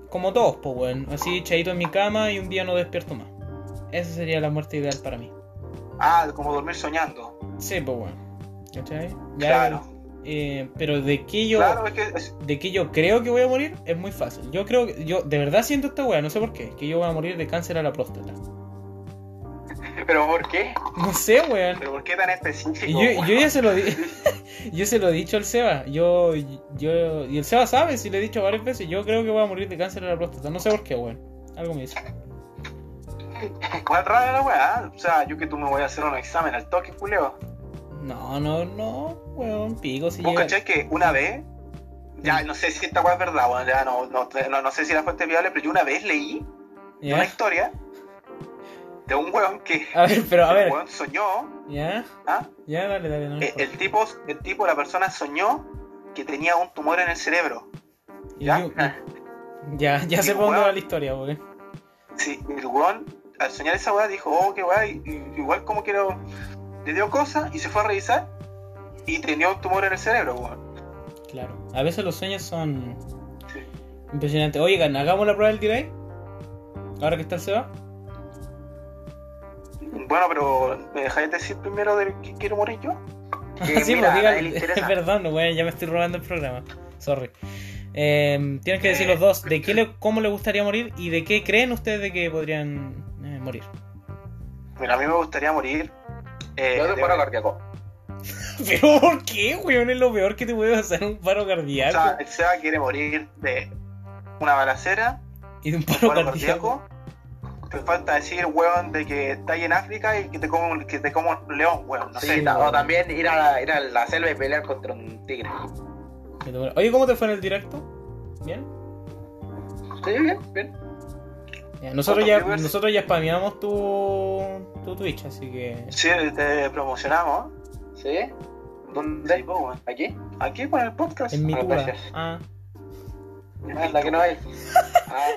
como todos, pues weón. Así echadito en mi cama y un día no despierto más. Esa sería la muerte ideal para mí. Ah, como dormir soñando. Sí, pues weón. ¿Cachai? Ya, Claro. eh, pero de qué yo Claro, es que es- de qué yo creo que voy a morir es muy fácil. Yo creo que yo de verdad siento esta weá, no sé por qué, que yo voy a morir de cáncer a la próstata. *laughs* ¿Pero por qué? No sé, weón. pero ¿por qué tan específico? Yo, yo ya se lo di, *laughs* *laughs* yo se lo he dicho al Seba. Yo, yo, y el Seba sabe, si le he dicho varias veces, yo creo que voy a morir de cáncer a la próstata. No sé por qué, weón. Algo me dice. ¿Cuál rara la weá? O sea, yo que tú me voy a hacer un examen al toque, culeo. No, no, no, weón, pico si ¿Vos llega. cachai que una vez, ya no sé si esta weá es verdad, weón, ya no, no, no, no sé si la fuente es viable, pero yo una vez leí una historia de un weón que *laughs* A ver, pero a ver. el weón soñó, ¿Ya? ¿ah? Ya, dale, dale. No, Eh, el tipo, el tipo, la persona soñó que tenía un tumor en el cerebro. Y ¿ya? yo- *laughs* ya, ya weón. va la historia, weón. Sí, el weón, al soñar esa weá, dijo, oh, qué weá, igual como quiero. Le dio cosa y se fue a revisar y tenía un tumor en el cerebro, weón. Claro. A veces los sueños son Sí. impresionantes. Oigan, hagamos la prueba del delay. Ahora que está el Seba. Bueno, pero ¿me dejáis decir primero de que quiero morir yo? *laughs* Que sí, mira, pues a nadie digan, le interesa. *laughs* perdón, weón, ya me estoy robando el programa. Sorry. Eh, tienen que decir los dos de qué le, cómo le gustaría morir y de qué creen ustedes de que podrían eh, morir. Mira, a mí me gustaría morir. Eh, Yo de paro cardíaco. *laughs* Pero ¿por qué, weón? Es lo peor que te puede pasar un paro o cardíaco. sea, el Seba quiere morir de una balacera, y de un un paro paro cardíaco. cardíaco. Te falta decir, weón, de que está ahí en África y que te come un, que te come un león, weón. No Sí, sé. o también ir a, la, ir a la selva y pelear contra un tigre. Oye, ¿cómo te fue en el directo? ¿Bien? Sí, bien, bien. Ya, nosotros, ¿Cuántos ya, viewers? nosotros ya spameamos tu, tu Twitch, así que... Sí, te promocionamos. ¿Sí? Sí, ¿Dónde? pues, weón. ¿Aquí? Aquí con el podcast. En mi Ah, tuba. gracias. Ah, Ah, la que no hay. Ah,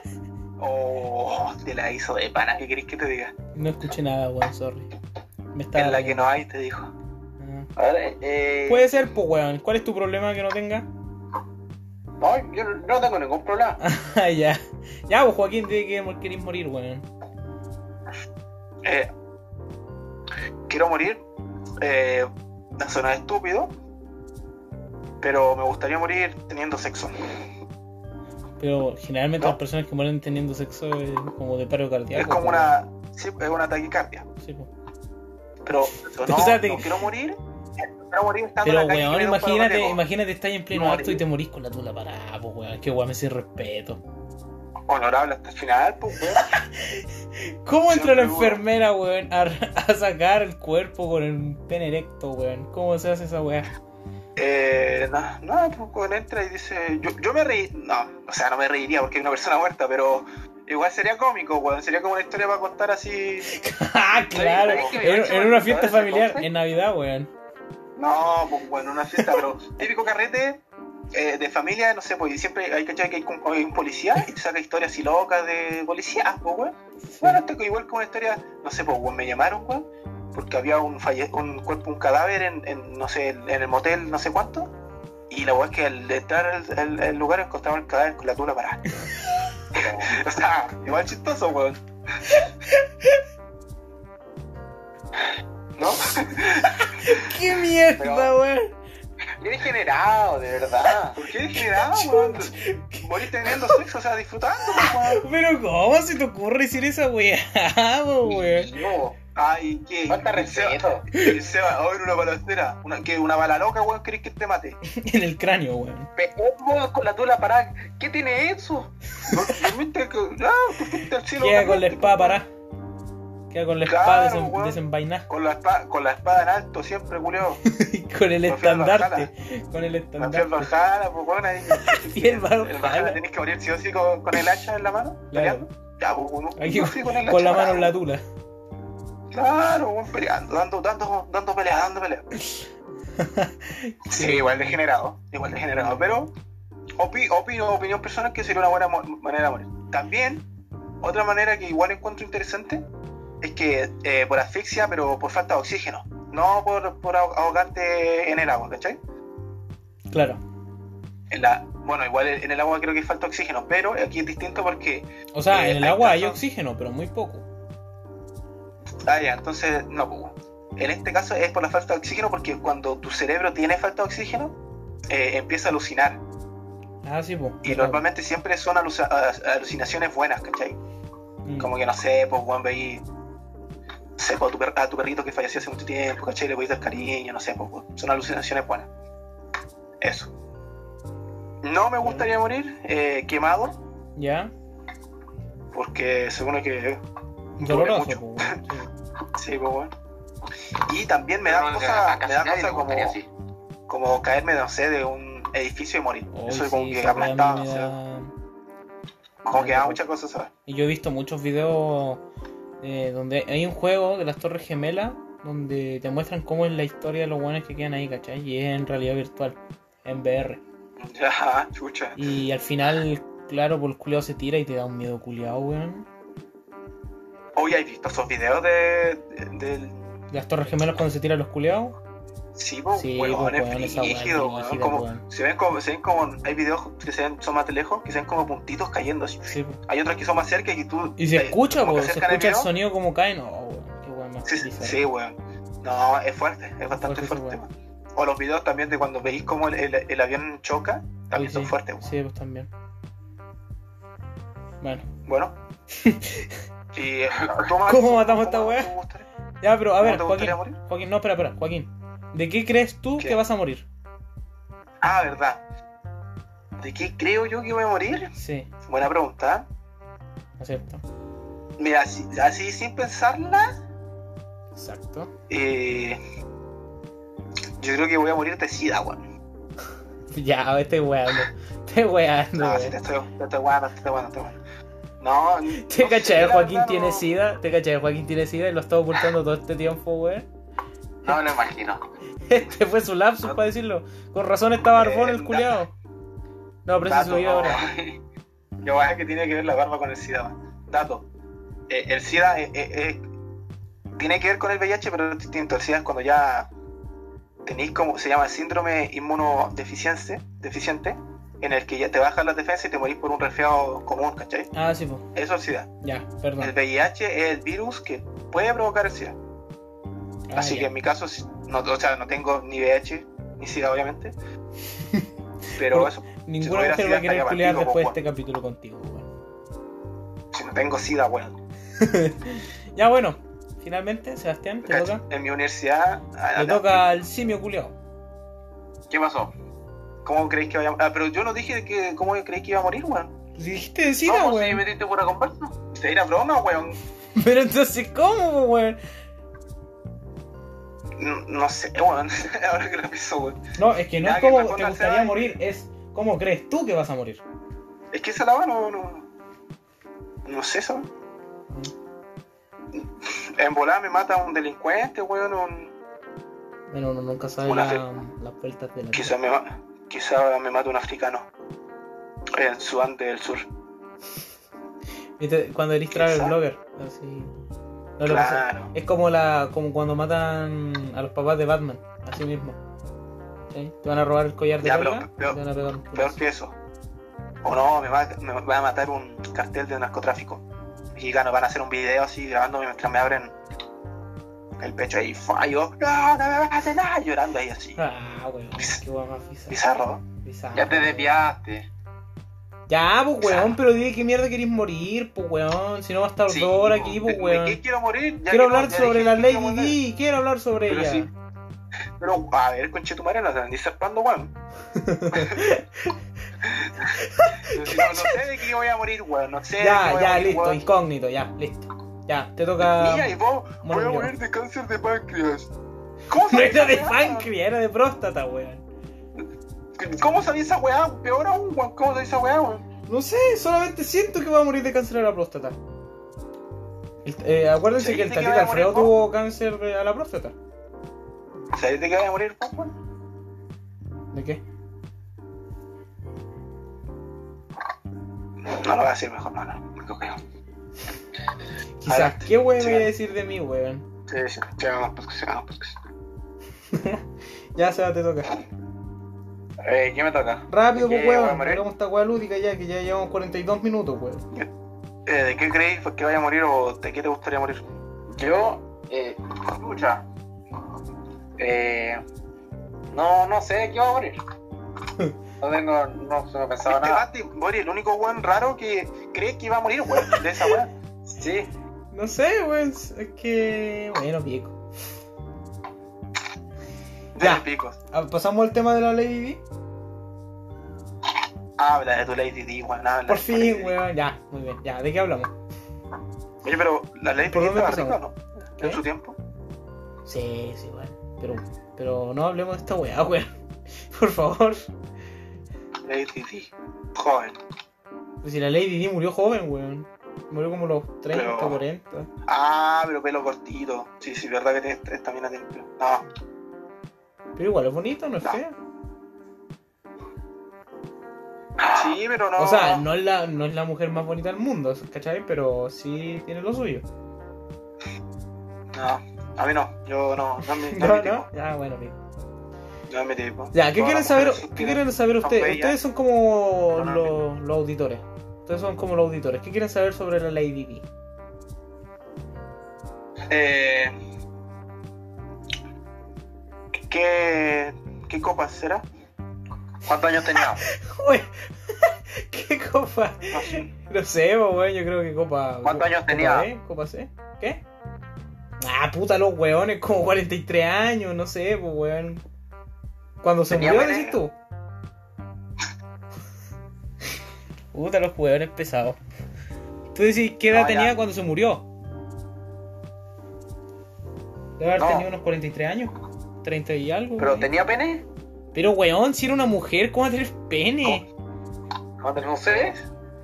Oh, te la hizo de pana, ¿qué querés que te diga? No escuché nada, weón, sorry. Me está... En la que no hay, te dijo. Ah. a ver, eh. Puede ser, pues, weón. ¿Cuál es tu problema que no tenga? No, yo no, tengo ningún problema. *laughs* Ya. Ya, pues, Joaquín, de que querés morir, weón. Eh, quiero morir. Eh, suena estúpido. Pero me gustaría morir teniendo sexo. Pero generalmente No. las personas que mueren teniendo sexo es como de paro cardíaco. es como una. Sí, es una taquicardia. Sí, pues. Pero *laughs* no, O sea, te- no quiero morir. Morir Pero, weón, que imagínate, imagínate, estás en pleno No, acto y te morís con la tula parada, pues, weón. Qué weón, me sin respeto. Honorable hasta el final, pues, weón. *laughs* ¿Cómo entra la enfermera, weón, a, a sacar el cuerpo con el pene erecto, weón? ¿Cómo se hace esa weá? Eh, no, no, pues weón, entra y dice. Yo, yo me reí. No, o sea, no me reiría porque hay una persona muerta, pero. Igual sería cómico, weón. Sería como una historia para contar así. *laughs* ¡Ah, claro! ¿sabes qué me En, una fiesta familiar, en Navidad, weón. No, pues bueno, una fiesta, pero *laughs* típico carrete eh, de familia, no sé, pues siempre hay que que hay un, hay un policía y te saca historias así locas de policías, pues weón. Bueno, esto es igual como una historia, no sé, pues weón, me llamaron, weón, porque había un falle un cuerpo, un cadáver en, en, no sé, en el motel, no sé cuánto. Y la weón es que al entrar al, al- al lugar encontraban el cadáver con la tula parada. *laughs* o sea, igual chistoso, weón. *laughs* ¿No? *laughs* ¡Qué mierda, weón! Qué degenerado, de verdad. ¿Por qué degenerado, *laughs* weón? Morir teniendo sexo, o sea, disfrutando, pues, weón. Pero, ¿cómo se te ocurre decir esa weá, *laughs* weón? No, Ay, ¿qué? falta respeto. Seba, a ver una balacera. Una, que una bala loca, weón, querés que te mate. En el cráneo, weón. Pero con la tula parada, ¿qué tiene eso? Dormiste, que- ah, te fuiste al cielo. Queda con la caliente, espada pues, parada. Queda con la Claro, espada desen- desenvainada. Con la, espada, con la espada en alto, siempre, culeo. *laughs* con el estandarte. Con el La fiel estandarte. Valhalla, pues, weón, ahí. *laughs* Tenés que morir sí o sí con, con el hacha en la mano, peleando. Ya, pues, uno, Aquí uno sí con el con la mano en la tula. Claro, weón, peleando, dando, dando, dando pelea, dando pelea. *laughs* Sí, igual degenerado, igual degenerado, pero opi, opino, opinión personal que sería una buena manera de morir. También, otra manera que igual encuentro interesante es que eh, por asfixia, pero por falta de oxígeno, no por, por ahog- ahogarte en el agua, ¿cachai? Claro. En la, bueno, igual en el agua creo que falta oxígeno, pero aquí es distinto porque, O sea, Eh, en el hay agua hay oxígeno, pero muy poco. ah, ya, entonces, no, pues, en este caso es por la falta de oxígeno porque cuando tu cerebro tiene falta de oxígeno, eh, empieza a alucinar. Ah, sí, pues. Y normalmente siempre son alucinaciones buenas, ¿cachai? Mm. Como que no sé, pues Juan veí. No sé, pues, a tu, per- a tu perrito que falleció hace mucho tiempo, ¿cachai? Le podéis dar cariño, no sé, pues weón. son alucinaciones buenas. Eso. No me gustaría morir eh, quemado, ¿Ya? porque según que. duele Doloroso, mucho. po, *laughs* sí. Sí, pues bueno. Y también me da No, cosa, me da cosa como, así. como caerme, no sé, de un edificio y morir. Eso es como que aplastado, me o sea, da- como que da muchas cosas, ¿sabes? Y yo he visto muchos videos eh, donde hay un juego de las Torres Gemelas donde te muestran cómo es la historia de los buenos que quedan ahí, ¿cachai? Y es en realidad virtual, en VR. Ya, *laughs* chucha. Y al final, claro, por el culiado se tira y te da un miedo culiado, weón. Hoy ¿has visto esos videos de, de- del Las Torres Gemelas cuando se tiran los culiados. Sí, pues, Sí, weón, pues, es brígido, weón, brígida, como- weón. Se ven como, se ven como, hay videos que se ven, son más de lejos, que se ven como puntitos cayendo así. Sí, po. Hay otros que son más cerca y tú... Y se escucha, que se escucha el sonido como cae. No, weón, qué weón más Sí, bizarro. sí, weón. No, es fuerte, es bastante Fuerte fuerte. weón. O los videos también de cuando veis como el, el- el avión choca, también Uy, son sí. fuertes, weón. Sí, pues también. Bueno. Bueno. *laughs* y, eh, ¿tú más- ¿Cómo matamos esta cómo weá? Ya, pero a ¿Cómo ver? Joaquín, no, espera, espera, Joaquín. ¿De qué crees tú ¿Qué? que vas a morir? Ah, verdad. ¿De qué creo yo que voy a morir? Sí, Buena pregunta. acepto. Mira, así, así sin pensarla, Exacto. eh, yo creo que voy a morir de sida, weón. *laughs* Ya, estoy weando. Estoy weando. No, sí, te estoy, te estoy guando, te estoy guando, te estoy. No, ¿Te no cachai? Joaquín tiene no. sida. ¿Te cachai? Joaquín tiene sida y lo está ocultando todo este tiempo, weón. No lo imagino. *laughs* Este fue su lapsus para decirlo. Con razón estaba arbón el culiao. No, pero Dato, subió no. ahora. Yo voy *laughs* a que tiene que ver la barba con el SIDA. Dato. Eh, el SIDA eh, eh, tiene que ver con el VIH, pero es distinto. El SIDA es cuando ya tenéis como se llama síndrome inmunodeficiente, deficiente, en el que ya te bajan las defensas y te morís por un resfriado común, ¿cachai? Ah, sí, pues. Eso es el SIDA. Ya, El perdón. VIH es el virus que puede provocar el SIDA. Ah, Así ya. que en mi caso, si- no, o sea, no tengo ni VIH ni SIDA, obviamente. *laughs* Pero eso, Ninguna tuviera mujer SIDA va a querer partido, después de este capítulo contigo, weón. si no tengo SIDA, bueno. *laughs* Ya, bueno. Finalmente, Sebastián, te toca. En mi universidad. Le toca al simio culiao. ¿Qué pasó? ¿Cómo creéis que vaya a Ah, pero yo no dije que cómo creéis que iba a morir, weón. Si dijiste de no, SIDA, pues, si weón. metiste pura conversa. Era broma, weón. *laughs* Pero entonces, ¿cómo, weón? No, no sé, *laughs* weón. Ahora que lo pienso, weón. No, es que no Ya, es que como te gustaría morir, es cómo crees tú que vas a morir. Es que esa la no, no. No sé, ¿sabes? En volada me mata un delincuente, weón. Un... Bueno, uno nunca sabe Una la- las vueltas de la Quizá me, quizá me mata un africano. En Sudán del Sur. ¿Viste? Cuando eres travel blogger, así. No. Claro. Es como la como cuando matan a los papás de Batman, así mismo. ¿Sí? Te van a robar el collar de Ya, pero- te van a pegar un Peor que eso. O no, me va, me va a matar un cartel de narcotráfico. Mexicano, van a hacer un video así grabándome mientras me abren el pecho ahí. yo, no, no me vas a hacer nada, llorando ahí así. Ah, weón, qué guapa. Bizarro. Bizarro. Ya te desviaste. Ya, pues weón, pero dile que mierda querés morir, pues weón. Si no va a estar Sí, dos horas po. aquí, pues ¿De- weón. ¿De qué quiero morir? Ya Quiero no, hablar ya sobre la Lady. Di, quiero hablar sobre Pero ella. sí. Pero, a ver, conche tu madre, no te andís zarpando, weón. *laughs* no, no sé de qué voy a morir, weón. No sé de qué Ya, ya, morir, listo, weón. incógnito, ya, listo. Ya, te toca. Mira, y vos, voy a morir de cáncer de páncreas. ¿Cómo No sabía era de páncreas, era de próstata, weón. ¿Cómo sabía esa weá? Peor aún, weón. ¿Cómo sabía esa weá, weón? No sé, solamente siento que va a morir de cáncer a la próstata. El- eh, acuérdense que el ¿De qué tatita va morir Alfredo tuvo cáncer a la próstata. ¿Sabes de qué voy a morir, weón? ¿De qué? No lo voy a decir mejor, no, no. Quizás, Adelante, ¿qué weón voy a decir de mí, weón? Sí, sí, podcast, sí, hagamos podcast. Ya, Seba, te toca. Eh, ¿Qué me toca? Rápido, ¿De pues, weón. morir? Hagamos esta weá lúdica ya, que ya llevamos 42 minutos, weón. Eh, ¿De qué creéis que vaya a morir o de qué te gustaría morir? Yo, eh, escucha. Eh, no, no sé de qué va a morir. No tengo, no se me pensaba Este nada. Basti, Bori, el único weón raro que cree que iba a morir, weón, de esa weá. Sí, No sé, weón. Es que. Bueno, pico. De Ya. los picos. Ah, Pasamos al tema de la Lady Di. Habla de tu Lady D, weón. habla Por fin, Di. weón. Ya, muy bien. Ya, ¿de qué hablamos? Oye, pero la Lady ¿Por D dónde estaba rica? ¿no? ¿Qué? En su tiempo. Sí, sí, weón. Pero, pero no hablemos de esta weá, *laughs* weón. Por favor. Lady D. Joven. Pues si la Lady Di murió joven, weón. Murió como los 30, Pero- 40. Ah, pero pelo cortito. Sí, sí, verdad que esta mina tiene. No. Pero igual es bonito, no es No. fea. Sí, pero no. O sea, no es, la, no es la mujer más bonita del mundo, ¿cachai? Pero sí tiene lo suyo. No, a mí no. Yo no. No mi, *laughs* no No, tipo. no. Ya, bueno. No es mi tipo. Ya, ¿qué quieren saber, ¿qué quieren saber ustedes? bellas. Ustedes son como los, los auditores. Ustedes son como los auditores. ¿Qué quieren saber sobre la Lady Di? Eh, ¿qué, ¿Qué copas será? ¿cuántos años tenía? *laughs* *laughs* ¿Qué copa? No sé. No sé, weón, yo creo que copa. ¿Cuántos años copa tenía? B, ¿Copa C? ¿Qué? Ah, puta, los weones, como 43 años, no sé, pues, weón. Cuando se murió, decís tú. Puta, los weones pesados. Tú decís, ¿qué edad No, ya. tenía cuando se murió? Debe haber No. tenido unos 43 años. 30 y algo. ¿Pero weón. tenía pene? Pero, weón, si era una mujer, ¿cómo va a tener pene? ¿Cómo te- No sé.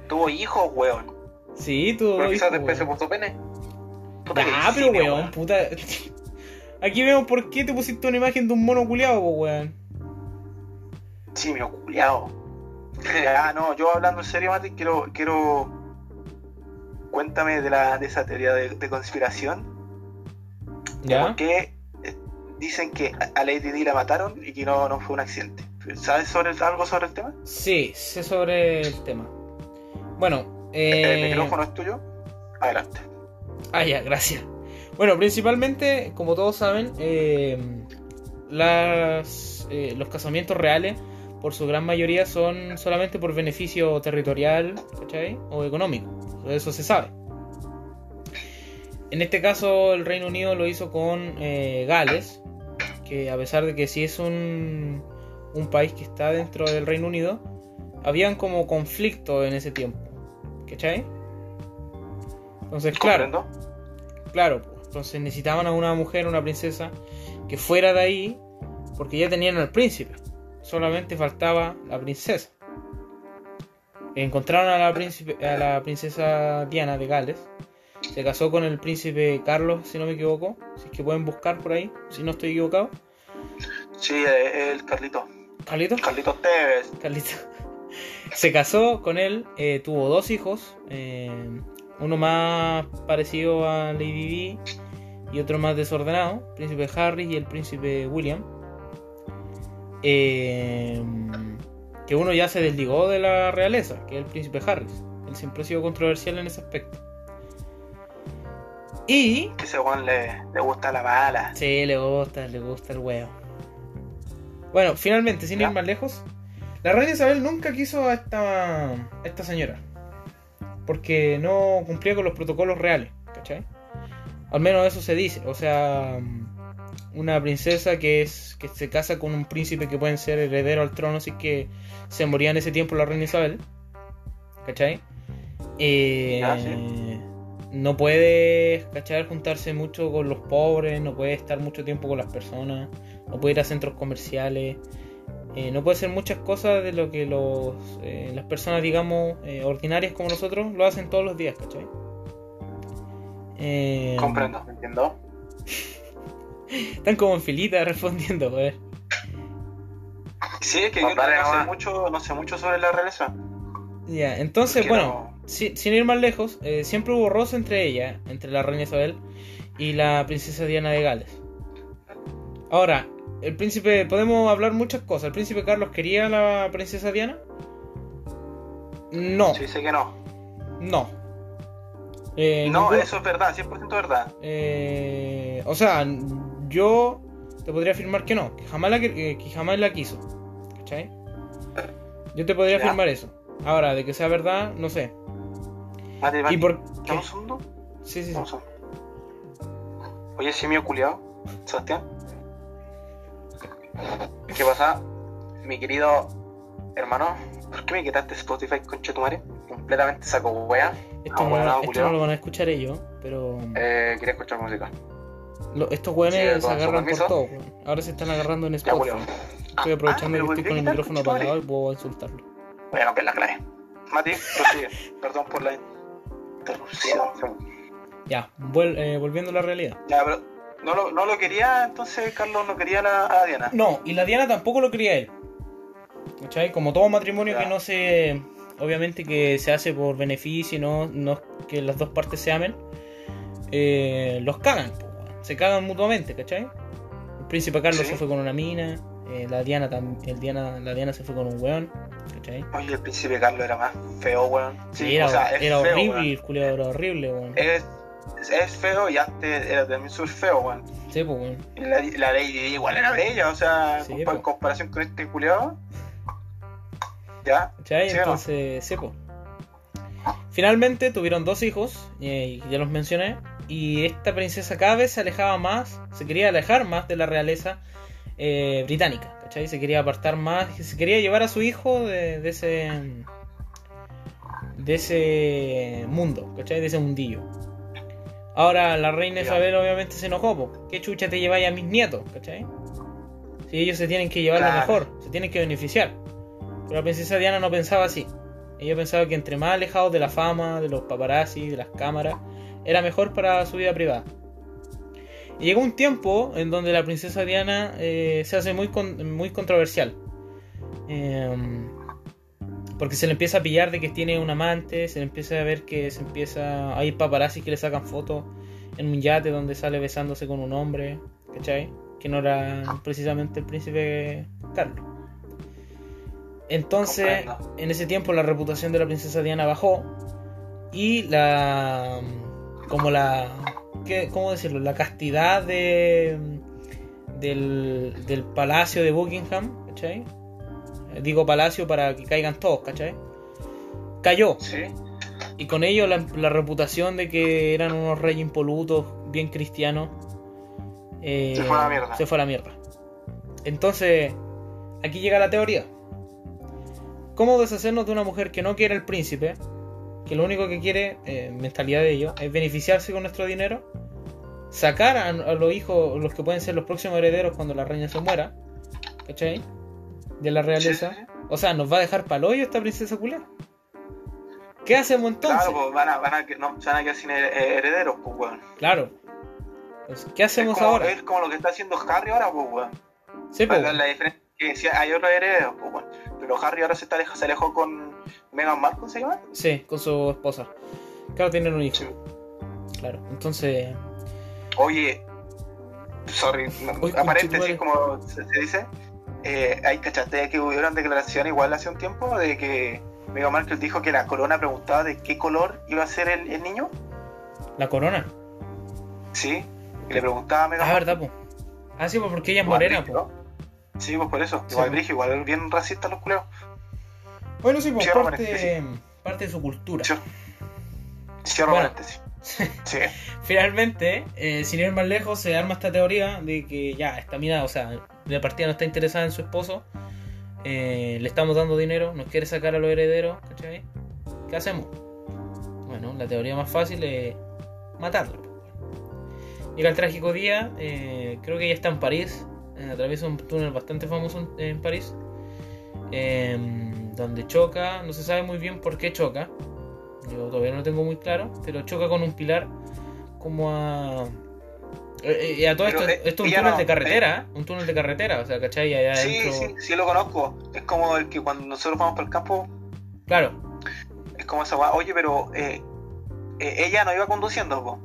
Tuvo hijos, weón. Sí, tú. Pero quizás después se weón. puso pene. Puta Ah, pero weón. weón, puta. *laughs* Aquí vemos por qué te pusiste una imagen de un mono culiado, weón. Simio culiao. Ya, *laughs* no, yo hablando en serio, Mati, quiero, quiero... Cuéntame de, la, de esa teoría de, de conspiración. ¿Ya? ¿Por qué dicen que a Lady Di la mataron y que no, no fue un accidente? ¿Sabes sobre, algo sobre el tema? Sí, sé sobre el tema. Bueno, ¿El eh... micrófono es tuyo? Adelante. Ah, ya, gracias. Bueno, principalmente, como todos saben, eh, las, eh, los casamientos reales, por su gran mayoría, son solamente por beneficio territorial, ¿cachai? O económico. Eso se sabe. En este caso, el Reino Unido lo hizo con eh, Gales, que a pesar de que sí es un, un país que está dentro del Reino Unido, habían como conflicto en ese tiempo, ¿cachai? Entonces, claro, ¿Comprendo? Claro, pues, entonces necesitaban a una mujer, una princesa, que fuera de ahí, porque ya tenían al príncipe. Solamente faltaba la princesa. Encontraron a la, príncipe, a la princesa Diana de Gales. Se casó con el príncipe Carlos, si no me equivoco. Si es que pueden buscar por ahí, si no estoy equivocado. Sí, eh, el Carlito. Carlito. Carlito Tevez. Carlito. *laughs* Se casó con él, eh, tuvo dos hijos, eh, uno más parecido a Lady Di y otro más desordenado, príncipe Harry y el príncipe William. Eh, que uno ya se desligó de la realeza, que es el príncipe Harry. Él siempre ha sido controversial en ese aspecto. Y Que ese Juan le, le gusta la mala. Sí, le gusta, le gusta el huevo. Bueno, finalmente, sin ¿Ya? ir más lejos, la reina Isabel nunca quiso a esta, a esta señora. Porque no cumplía con los protocolos reales, ¿cachai? Al menos eso se dice. O sea, una princesa que es que se casa con un príncipe que pueden ser heredero al trono es que se moría en ese tiempo la reina Isabel. ¿Cachai? Eh, sí. No puede, ¿cachai? Juntarse mucho con los pobres, no puede estar mucho tiempo con las personas, no puede ir a centros comerciales, eh, no puede hacer muchas cosas de lo que los, eh, las personas, digamos, eh, ordinarias como nosotros lo hacen todos los días, ¿cachai? Eh, Comprendo. ¿Entiendo? *laughs* Están como en filita *laughs* respondiendo, pues. Sí, es que No, yo dale no sé mucho, no sé mucho sobre la realeza. Ya, entonces, Porque bueno, si- sin ir más lejos, eh, siempre hubo roce entre ella, entre la reina Isabel y la princesa Diana de Gales. Ahora, el príncipe, podemos hablar muchas cosas. ¿El príncipe Carlos quería a la princesa Diana? No, Sí, dice que no. no. Eh, no, ningún- eso es verdad, 100% verdad. eh, o sea, yo te podría afirmar que no, que jamás la, que, que jamás la quiso. ¿Cachai? Yo te podría afirmar eso. Ahora, de que sea verdad, no sé. Mati, ¿Y Mati, por qué? un segundo. Sí, sí, sí. Oye, simio culiado, Sebastián. ¿Qué pasa? Mi querido hermano, ¿Por qué me quitaste Spotify, conchetumare? completamente saco wea. Esto, Ah, no, esto lo van a escuchar ellos, pero Eh, quería escuchar música. lo- estos sí, weones se con su agarran por todo. Ahora se están agarrando en Ya, Spotify. culiao. Estoy aprovechando ah, que estoy con el micrófono apagado y puedo insultarlo. Bueno, que la clave. Mati, prosigue. *laughs* Perdón por la interrupción. Ya, vuel- eh, volviendo a la realidad. Ya, pero no lo, no lo quería, entonces Carlos no quería a, la, a Diana. No, y la Diana tampoco lo quería él. ¿Cachai? Como todo matrimonio Ya. que no se. Obviamente que se hace por beneficio y no, no es que las dos partes se amen. eh, los cagan, se cagan mutuamente, ¿cachai? El príncipe Carlos Sí. se fue con una mina. eh, la Diana el Diana, la Diana se fue con un weón, ¿cachai? Oye, el príncipe Carlos era más feo, weón. Sí, era, o sea, es era feo, horrible, el culiao era horrible, weón. Es, es feo y antes era también súper feo, weón. Sí, pues, weón. Y la, la Di igual era bella, o sea, Sí, compa- en po. comparación con este culiado. ¿Ya? ¿Cachai? Entonces, sí, po. Finalmente tuvieron dos hijos, eh, y ya los mencioné, y esta princesa cada vez se alejaba más, se quería alejar más de la realeza eh, británica, ¿cachai? Se quería apartar más, se quería llevar a su hijo de, de ese de ese mundo, ¿cachai? De ese mundillo. Ahora la reina. Isabel obviamente se enojó, po. ¿qué chucha te lleváis a mis nietos, ¿cachai? Si ellos se tienen que llevar lo mejor, se tienen que beneficiar. Pero la princesa Diana no pensaba así. Ella pensaba que entre más alejados de la fama, de los paparazzi, de las cámaras, era mejor para su vida privada. Y llegó un tiempo en donde la princesa Diana eh, se hace muy, con- muy controversial. Eh, Porque se le empieza a pillar de que tiene un amante, se le empieza a ver que se empieza. Hay paparazzi que le sacan fotos en un yate donde sale besándose con un hombre, ¿cachai? Que no era precisamente el príncipe Carlos. Entonces, en ese tiempo la reputación de la princesa Diana bajó y la. Como la. ¿qué, ¿Cómo decirlo? La castidad de. del, del palacio de Buckingham, ¿cachai? Eh, Digo palacio para que caigan todos, ¿cachai? Cayó. Sí. Y con ello la, la reputación de que eran unos reyes impolutos, bien cristianos, eh, Se fue a la mierda. se fue a la mierda. Entonces, aquí llega la teoría. ¿Cómo deshacernos de una mujer que no quiere el príncipe? Que lo único que quiere, eh, mentalidad de ellos, es beneficiarse con nuestro dinero, sacar a, a los hijos, los que pueden ser los próximos herederos cuando la reina se muera, ¿cachai? De la realeza. Sí, sí, sí. O sea, nos va a dejar pa'l hoyo esta princesa culera. ¿Qué hacemos entonces? Claro, pues van a, van a, no, se van a quedar sin eh, herederos, pues, weón. Claro. Entonces, ¿Qué Es hacemos como, ahora? es como lo que está haciendo Harry ahora, pues, weón. Sí, ver la diferencia que si hay otros herederos, pues, weón. Pero Harry ahora se, está se alejó con Meghan Markle, ¿se llama? Sí, con su esposa. Claro, tienen un hijo. Sí. Claro. Entonces, Oye, sorry, Uy, paréntesis, conchetumare. como se, se dice, eh, hay cachaste que hubieron declaraciones igual hace un tiempo de que Meghan Markle dijo que la corona preguntaba de qué color iba a ser el, el niño. la corona. Sí, que le preguntaba a Meghan Ah, verdad, po. Ah, sí, pues porque ella es morena. Sí, pues por eso. Sí, Igual pues. brígido, igual bien racista los culeros. Bueno, sí, pues Cierro parte, paréntesis. parte de su cultura. Sí. Cierro Bueno. paréntesis. Sí. Finalmente, eh, sin ir más lejos, se arma esta teoría de que ya, esta mina, o sea, de partida no está interesada en su esposo, eh, le estamos dando dinero, nos quiere sacar a los herederos, ¿cachai? ¿Qué hacemos? Bueno, la teoría más fácil es matarlo. Llega el trágico día, eh, creo que ella está en París, atraviesa un túnel bastante famoso en, en París, eh, donde choca, no se sabe muy bien por qué choca, yo todavía no lo tengo muy claro, pero choca con un pilar como a... eh, eh, a todo Pero, esto, eh, esto es un túnel no, de carretera, ¿eh? un túnel de carretera, o sea, ¿cachai? Allá Sí, sí, sí lo conozco. Es como el que cuando nosotros vamos para el campo, Claro, es como esa. Oye, pero eh, ella no iba conduciendo, po.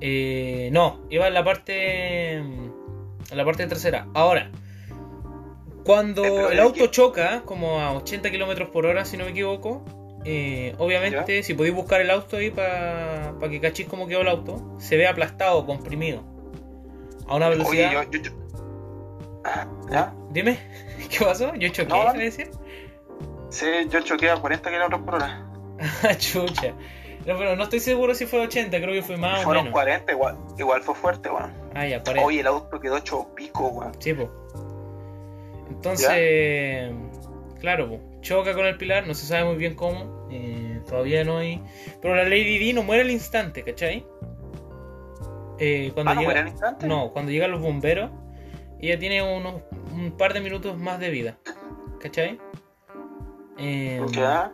Eh, no, iba en la parte. En la parte trasera. Ahora, cuando Eh, el auto choca, como a 80 kilómetros por hora, si no me equivoco, eh, obviamente, si podéis buscar el auto ahí para que cachis cómo quedó el auto, se ve aplastado, comprimido. A una Oye, velocidad. yo, yo, yo- Ah, ¿Ya? Dime, *laughs* ¿qué pasó? Yo choqué, No, ¿qué dale. decir? Sí, yo choqué a 40 kilómetros por hora. *laughs* Chucha. No, pero no estoy seguro si fue 80, creo que fue más o Fueron menos. 40, igual, igual fue fuerte, weón. Ah, ya, 40. Oye, el auto quedó hecho pico, weón. Sí, po. Entonces, claro, po, choca con el pilar, no se sabe muy bien cómo, eh, todavía no hay... Pero la Lady Di no muere al instante, ¿cachai? Eh, cuando Ah, ¿no llega... muere al instante? No, cuando llegan los bomberos, ella tiene unos un par de minutos más de vida, ¿cachai? Eh, Ya.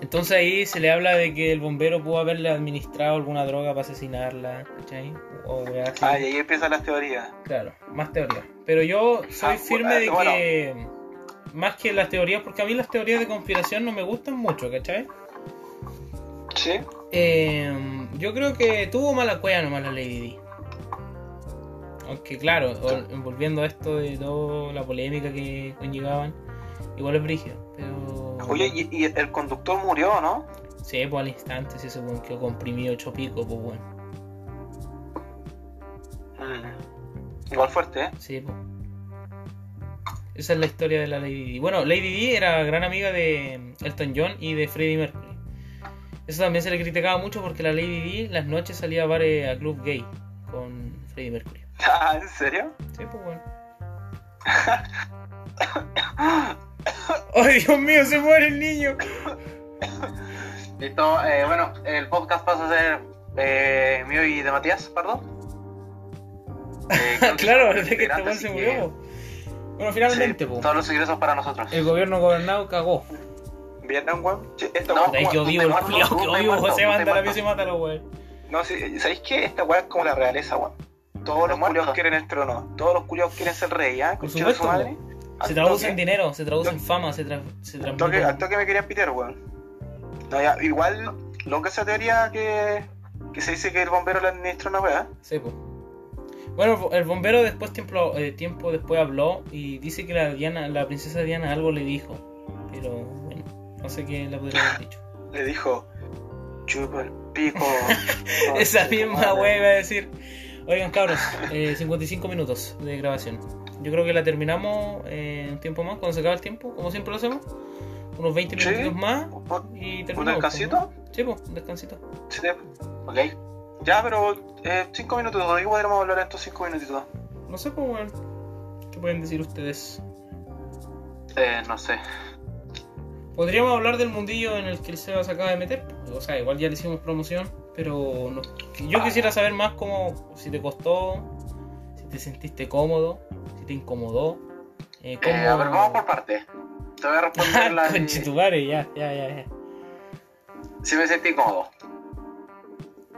entonces ahí se le habla de que el bombero pudo haberle administrado alguna droga para asesinarla, ¿cachai? O. Ah, y ahí empiezan las teorías. Claro, más teorías. Pero yo soy Ah, firme de que. Más que las teorías, porque a mí las teorías de conspiración no me gustan mucho, ¿cachai? Sí. Eh, yo creo que tuvo mala cueva nomás la Lady Di. Aunque, claro, volviendo a esto de toda la polémica que conllevaban, igual es brígido. Pero. Oye, y, y el conductor murió, ¿no? Sí, pues al instante, ese weón quedó comprimido hecho pico, pues bueno. Mm. Igual fuerte, ¿eh? Sí, pues. Esa es la historia de la Lady Di. Bueno, Lady Di era gran amiga de Elton John y de Freddie Mercury. Eso también se le criticaba mucho porque la Lady Di las noches salía a bares a club gay con Freddie Mercury. *laughs* Ah, ¿En serio? Sí, pues *laughs* bueno. ¡Ay, Dios mío! ¡Se muere el niño! Listo, eh, bueno, el podcast pasa a ser eh, mío y de Matías, perdón. Eh, que *laughs* claro, verdad que este weón se murió. Bueno, finalmente, Sí, po, todos los ingresos para nosotros. el gobierno gobernado cagó. ¿Vieron, weón? Esta No, vivo tú el culiao, vivo matas, José, manda la pieza y mátalo, weón. No, sí, ¿sabéis qué? Esta weá es como la realeza, weón. Todos los culiados quieren el trono. Todos los culiados quieren ser rey, ¿ah? Por Conchero de su supuesto, madre. Se traduce toque- en dinero, se traduce en fama, se, tra se Al toque, al toque me querían pitear, weón. No, ya, igual, loca esa teoría que, que se dice que el bombero le administra una weá. Sí, po. Bueno, el bombero después tiempo, eh, tiempo después habló y dice que la Diana, la princesa Diana algo le dijo. Pero bueno, no sé qué le podría haber dicho. *laughs* Le dijo, chupa el pico. *laughs* Esa misma wea iba a decir. Oigan, cabros, eh, 55 minutos de grabación. Yo creo que la terminamos eh, un tiempo más, cuando se acaba el tiempo, como siempre lo hacemos. Unos 20 Sí. minutitos más ¿Un y un terminamos. descansito? pues, ¿no? Sí, pues, un descansito. Sí. Ok. Ya, pero eh, cinco minutos, ¿de qué podríamos hablar en estos cinco minutitos? No sé, pues. ¿Qué pueden decir ustedes? Eh, no sé. Podríamos hablar del mundillo en el que el Seba se acaba de meter. O sea, igual ya le hicimos promoción, pero no- yo quisiera saber más cómo, si te costó, si te sentiste cómodo, si te incomodó. Eh, cómo... Eh, a ver, vamos por partes. Te voy a responder *laughs* la. Conchetumare, ya, ya, ya, ya. Si me sentí cómodo.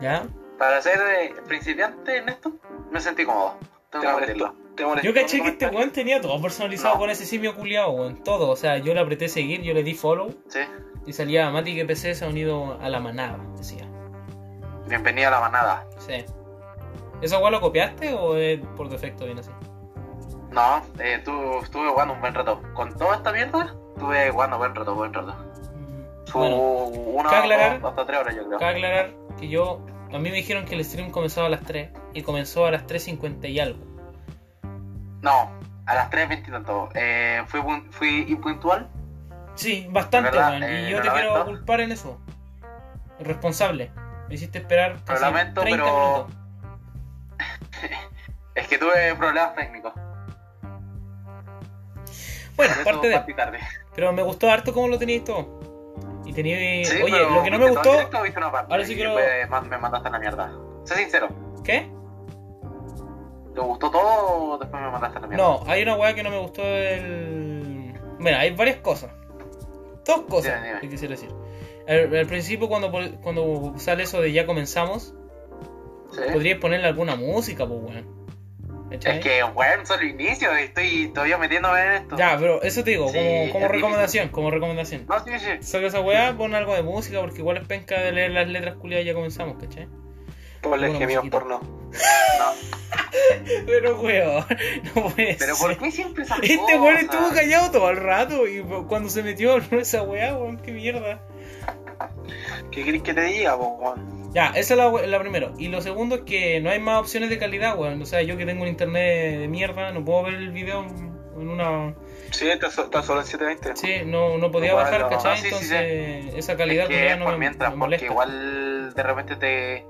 ¿Ya? Para ser eh, principiante en esto, me sentí cómodo. Tengo ¿Te que molestó? ¿Te molestó Yo caché que este weón tenía todo personalizado No. con ese simio culiado, weón. Todo. O sea, yo le apreté seguir, yo le di follow Sí. y salía Mati que PC se ha unido a la manada, decía. Bienvenida a la manada. Sí. ¿Esa weón lo copiaste o es por defecto bien así? No, eh, tu- estuve jugando un buen rato. Con toda esta mierda, estuve jugando buen rato, buen rato. Mm, Su Bueno, una, aclarar- dos, hasta tres horas, yo creo. cabe aclarar que yo. A mí me dijeron que el stream comenzaba a las 3 y comenzó a las 3.50 y algo. No, a las 3.20 y tanto. Eh, fui, fui impuntual. Sí, bastante, ¿Verdad? weón. Eh, y yo te quiero culpar en eso. Responsable. Me hiciste esperar Lo casi lamento, 30 pero- minutos. *laughs* Es que tuve problemas técnicos. Bueno, Por eso parte de. tarde. Pero me gustó harto cómo lo teníais todo. Y tenía. Sí, Oye, pero lo que no me ¿viste todo gustó. directo una parte? ahora sí quiero- me mandaste a la mierda. Sé sincero. ¿Qué? ¿Te gustó todo o después me mandaste a la mierda? No, hay una weá que no me gustó del. Bueno, hay varias cosas. Dos cosas Dime, dime. que quisiera decir. Al, al principio, cuando, cuando sale eso de ya comenzamos, ¿Sí? podríais ponerle alguna música, pues weón. ¿Cachai? Es que, weón, solo inicio. Estoy todavía metiéndome en esto. Ya, pero eso te digo, Sí, como, como recomendación, como recomendación. No, sí, sí. Saca esa weá, pon algo de música, porque igual es penca de leer las letras culiadas y ya comenzamos, ¿cachai? Ponle gemidos porno. No. *laughs* Pero weón, no puede Pero ser. ¿por qué siempre esas Este weón estuvo callado todo el rato y cuando se metió *laughs* esa weá, weón, qué mierda. ¿Qué querés que te diga, weón? Ya, esa es la, la primero. Y lo segundo es que no hay más opciones de calidad, weón. O sea, yo que tengo un internet de mierda, no puedo ver el video en una... Sí, está, so- está solo en 720. Sí, no, no podía bajar, no, ¿cachai? sí, sí, Entonces, esa calidad es que no por me, mientras, me porque molesta. igual de repente te,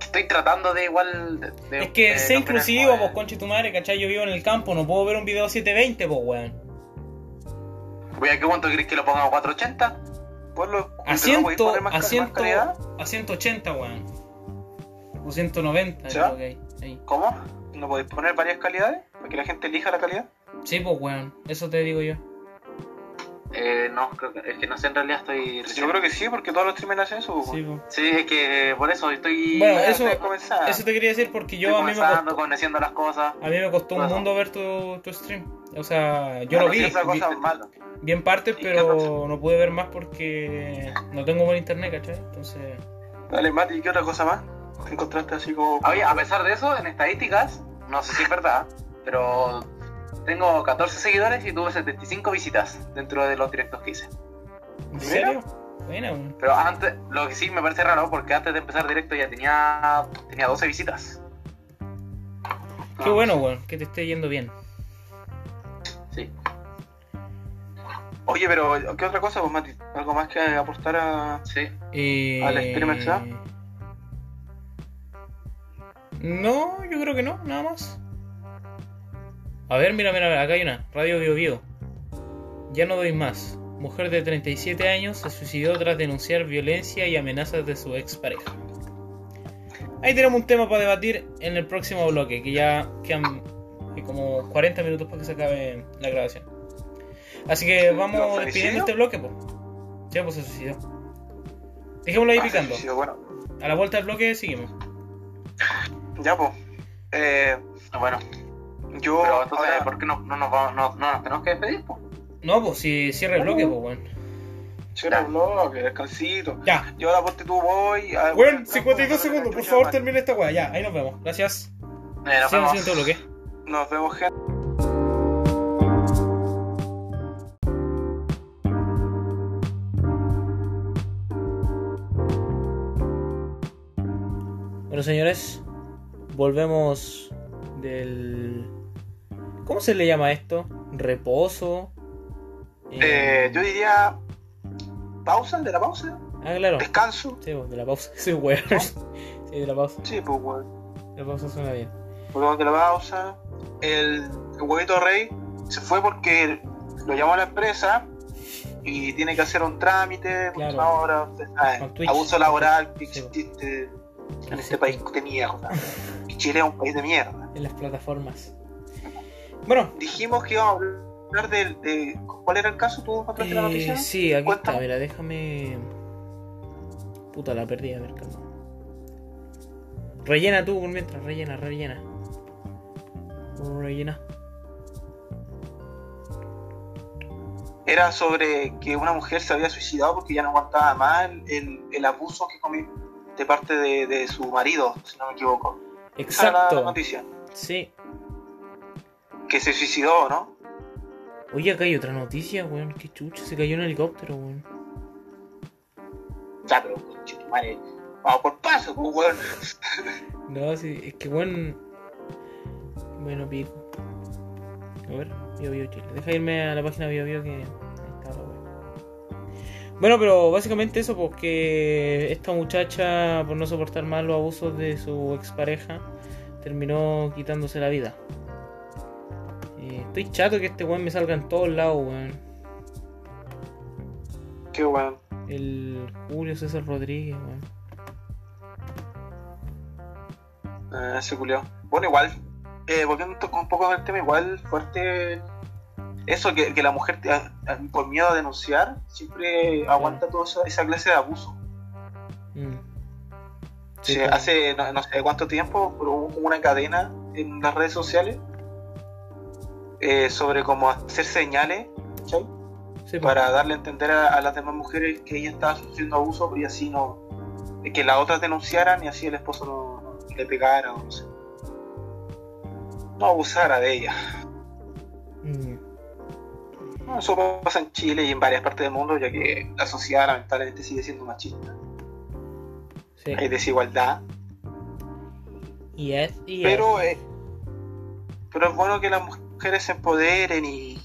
Estoy tratando de igual... de- de- Es que sé inclusivo, pues conche tu madre, ¿cachai? Yo vivo en el campo, no puedo ver un video 720, pues weón. Voy a qué cuánto querés que lo ponga a 480? Ponlo. A, pero no 100, podéis poner más, a, ca- 100, más calidad. a 180, weón. O 190, ¿Ya? creo que hay. ahí. ¿Cómo? ¿No podéis poner varias calidades? Para que la gente elija la calidad. Sí, pues weón, eso te digo yo. Eh, no, creo que, es que no sé, en realidad estoy... Yo creo que sí, porque todos los streamers hacen eso. Sí. Sí, es que eh, por eso estoy... Bueno, eso-. Eso te quería decir porque yo estoy a mí me costó, conociendo las cosas. a mí me costó un mundo ver tu, tu stream. O sea, yo Bueno, lo vi, cosa vi en partes, ¿Y qué pero no pude ver más porque no tengo buen internet, ¿cachai? Entonces, Dale, Mati, ¿qué otra cosa más? ¿Encontraste así como.? Oye, a pesar de eso, en estadísticas, no sé si es verdad, pero tengo 14 seguidores y tuve 75 visitas dentro de los directos que hice. ¿en serio? Weón. Pero antes, lo que sí me parece raro, porque antes de empezar directo ya tenía, tenía 12 visitas. Qué bueno, weón, que te esté yendo bien. Sí. Oye, pero ¿qué otra cosa, pues, Mati? ¿Algo más que aportar a.? Sí. Eh... ¿Al streamer ya? No, yo creo que no, nada más. A ver, mira, mira, acá hay una. Radio Bio Bio. Ya no doy más. Mujer de 37 años se suicidó tras denunciar violencia y amenazas de su expareja. Ahí tenemos un tema para debatir en el próximo bloque, que ya quedan como 40 minutos para que se acabe la grabación. Así que vamos ¿Lo despidiendo este bloque, pues. Ya, pues se suicidó. Dejémoslo ahí Ah, picando. bueno. A la vuelta del bloque seguimos. Ya, pues. Eh, Bueno, Yo, Pero entonces, ahora- ¿por qué no, no, nos vamos- no, no nos tenemos que despedir? po? No, pues si cierra el bloque, pues weón. Cierra el bloque, descansito. Ya. Yo ahora ponte tú voy. Weón, a- 52 a- segundos, por favor termina esta weá. Ya, ahí nos vemos. Gracias. Eh, nos en vemos. bloque. Nos vemos, gente. Bueno, señores, volvemos del. ¿Cómo se le llama esto? ¿Reposo? Eh, yo diría. ¿Pausa? ¿De la pausa? Ah, claro. ¿Descanso? Sí, de la pausa. *laughs* Sí, weón. Sí, de la pausa. Sí, pues, weón. La pausa suena bien. Volvemos de la pausa. El, el huevito rey se fue porque lo llamó a la empresa y tiene que hacer un trámite. Claro. Sabe, Con Twitch. abuso laboral que Sí, en Sí, este país de mierda. Y Chile es un país de mierda. En las plataformas. Bueno, Dijimos que íbamos a hablar del- de, ¿Cuál era el caso? ¿Tú encontraste la eh, noticia? sí, aquí está. Mira, déjame. Puta, la perdí. A ver, calma. Rellena tú mientras. Rellena, rellena. Rellena. Era sobre que una mujer se había suicidado porque ya no aguantaba más el, el- el abuso que comió de parte de, de su marido, si no me equivoco. Esa era la, la Exacto. noticia. Sí. Que se suicidó, ¿no? Oye, acá hay otra noticia, weón. Qué chucha. Se cayó un helicóptero, weón. Ya, pero, tu madre, vamos por paso, pues, weón. *laughs* No, sí, es que weón. Bueno, pico. A ver, Bio Bio Chile. Deja irme a la página Bio Bio que. Ahí está la weá. Bueno, pero básicamente eso, porque esta muchacha, por no soportar más los abusos de su expareja, terminó quitándose la vida. Estoy chato que este weón me salga en todos lados, weón. Qué weón. El Julio César Rodríguez, weón. Ah, ese culiao. Bueno, igual, eh, volviendo un poco del tema, igual fuerte eso, que, que la mujer, te- a- a- por miedo a denunciar, siempre aguanta toda esa, esa clase de abuso. Mm. Sí, hace no, no sé cuánto tiempo, pero hubo como una cadena en las redes sociales eh, sobre cómo hacer señales para darle a entender a, a las demás mujeres que ella estaba sufriendo abuso y así no. que las otras denunciaran y así el esposo no, no le pegara o no sé. No abusara de ella. Mm. No, eso pasa en Chile y en varias partes del mundo, ya que la sociedad lamentablemente sigue siendo machista. Sí. Hay desigualdad. Y es, y es. Pero, eh, pero es bueno que las mujeres se empoderen y.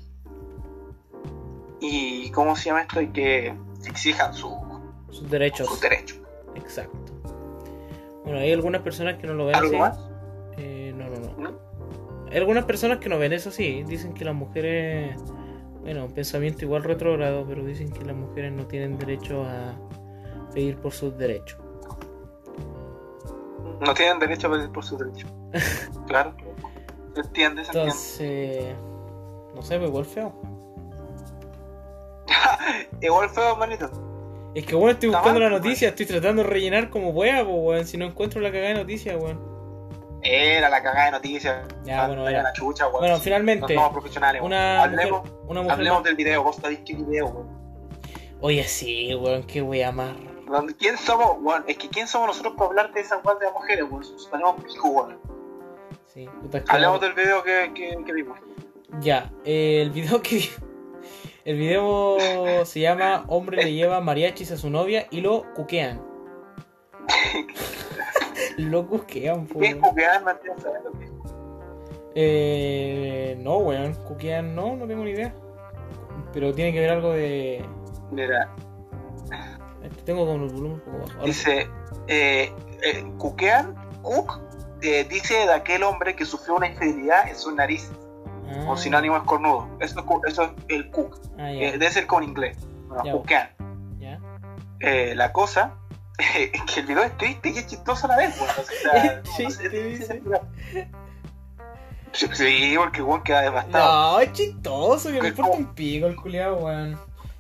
y ¿cómo se llama esto? Y que exijan su, sus derechos. sus derechos. Exacto. Bueno, hay algunas personas que no lo ven ¿Algo así. más? Eh, no, no, no. ¿No? Hay algunas personas que no ven eso así. Dicen que las mujeres. Bueno, un pensamiento igual retrógrado, pero dicen que las mujeres no tienen derecho a pedir por sus derechos. No tienen derecho a pedir por sus derechos. *laughs* claro. ¿Se entiende? ¿Se entiende? Entonces. No sé, pues igual feo. *laughs* Igual feo, manito. Es que bueno, estoy buscando mal, la pues, noticia, estoy tratando de rellenar como pueda, pues weón. Si no encuentro la cagada de noticias, weón. Era la cagada de noticias. Ya, bueno, era. la chucha, weón. Bueno, finalmente, No somos profesionales, weón. Una Hablemos, mujer, una mujer hablemos del video. Vos sabés qué video, weón. Oye, sí, weón, qué wea más. ¿Quién somos, weón? Es que ¿quién somos nosotros para hablar de esas weas de las mujeres, weón? Ponemos pico, weón. Sí, puta, es que- Hablemos del video que, que, que vimos. Ya, eh, el video que El video se llama Hombre le lleva mariachis a su novia y lo cuquean. *laughs* lo cuquean, po, ¿Qué es weón. jugar? No entiendo saber lo que es. Eh, no, weón, cuquean, no, no tengo ni idea. Pero tiene que ver algo de. Mira, Tengo como el volumen un poco bajo. Dice, eh, eh, cuquean, cook, eh, dice de aquel hombre que sufrió una infidelidad en sus narices, Ah, o sinónimo es cornudo. Eso, es eso es el cook, Ah, eh, debe ser con inglés. Bueno, cuquean. ya. Eh, la cosa *laughs* es que el video es triste y es chistoso a la vez, weón. O sea, *laughs* Sí, no sé, ¿qué sí, porque weón queda devastado. No, es chistoso, que me ¿Qué- importa un pico el culiado, weón.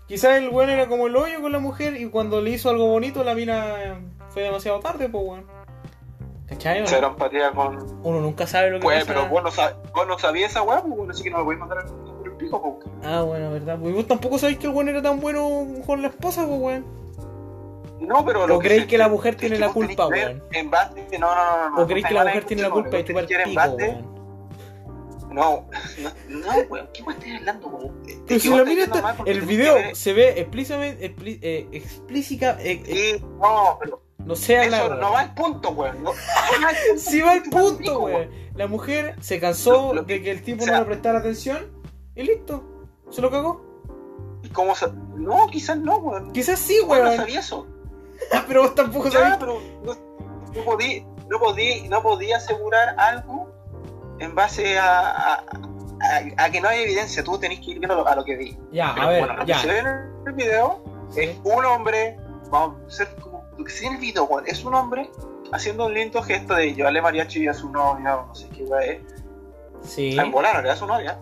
Quizás el weón era como el hoyo con la mujer y cuando le hizo algo bonito la mina fue demasiado tarde, pues weón. ¿Cachai? no? Empatía con. Uno nunca sabe lo que Pues, pasa. pero vos no, sab- vos no sabías esa weá, pues bueno, así que no me podés mandar por el pico, pues. Ah, bueno, verdad. Pues vos tampoco sabéis que el weón era tan bueno con la esposa, pues weón. No, pero ¿O lo creéis que la mujer tiene la culpa, weón? En base, no, no, no, no. ¿O creéis que la mujer tiene la culpa de chupar pico, weón? No, no, no, weón, ¿qué weón estás hablando, weón? Pero si la está. porque El video se ve explícitamente. expli- eh, explícita. eh, eh, Sí, no, pero no hablar. eso no va al punto, weón. No. Sí va al punto, weón. La mujer se cansó de que el tipo o sea- no le prestara atención y listo. Se lo cagó. ¿Y cómo sa- No, quizás no, weón. Quizás sí, Weón, no sabía eso. *laughs* Pero vos tampoco pero no, podía, no podía, no podía asegurar algo en base a, a, a- a que no hay evidencia. Tú tenés que ir viendo a lo que vi. Ya, Pero a ver, bueno, lo ya. que se ve en el video Sí. es un hombre, vamos a ser lo que en el weón, es un hombre haciendo un lindo gesto de llevarle mariachi a su novia, o no sé qué weá es. Sí, En volar, era su novia.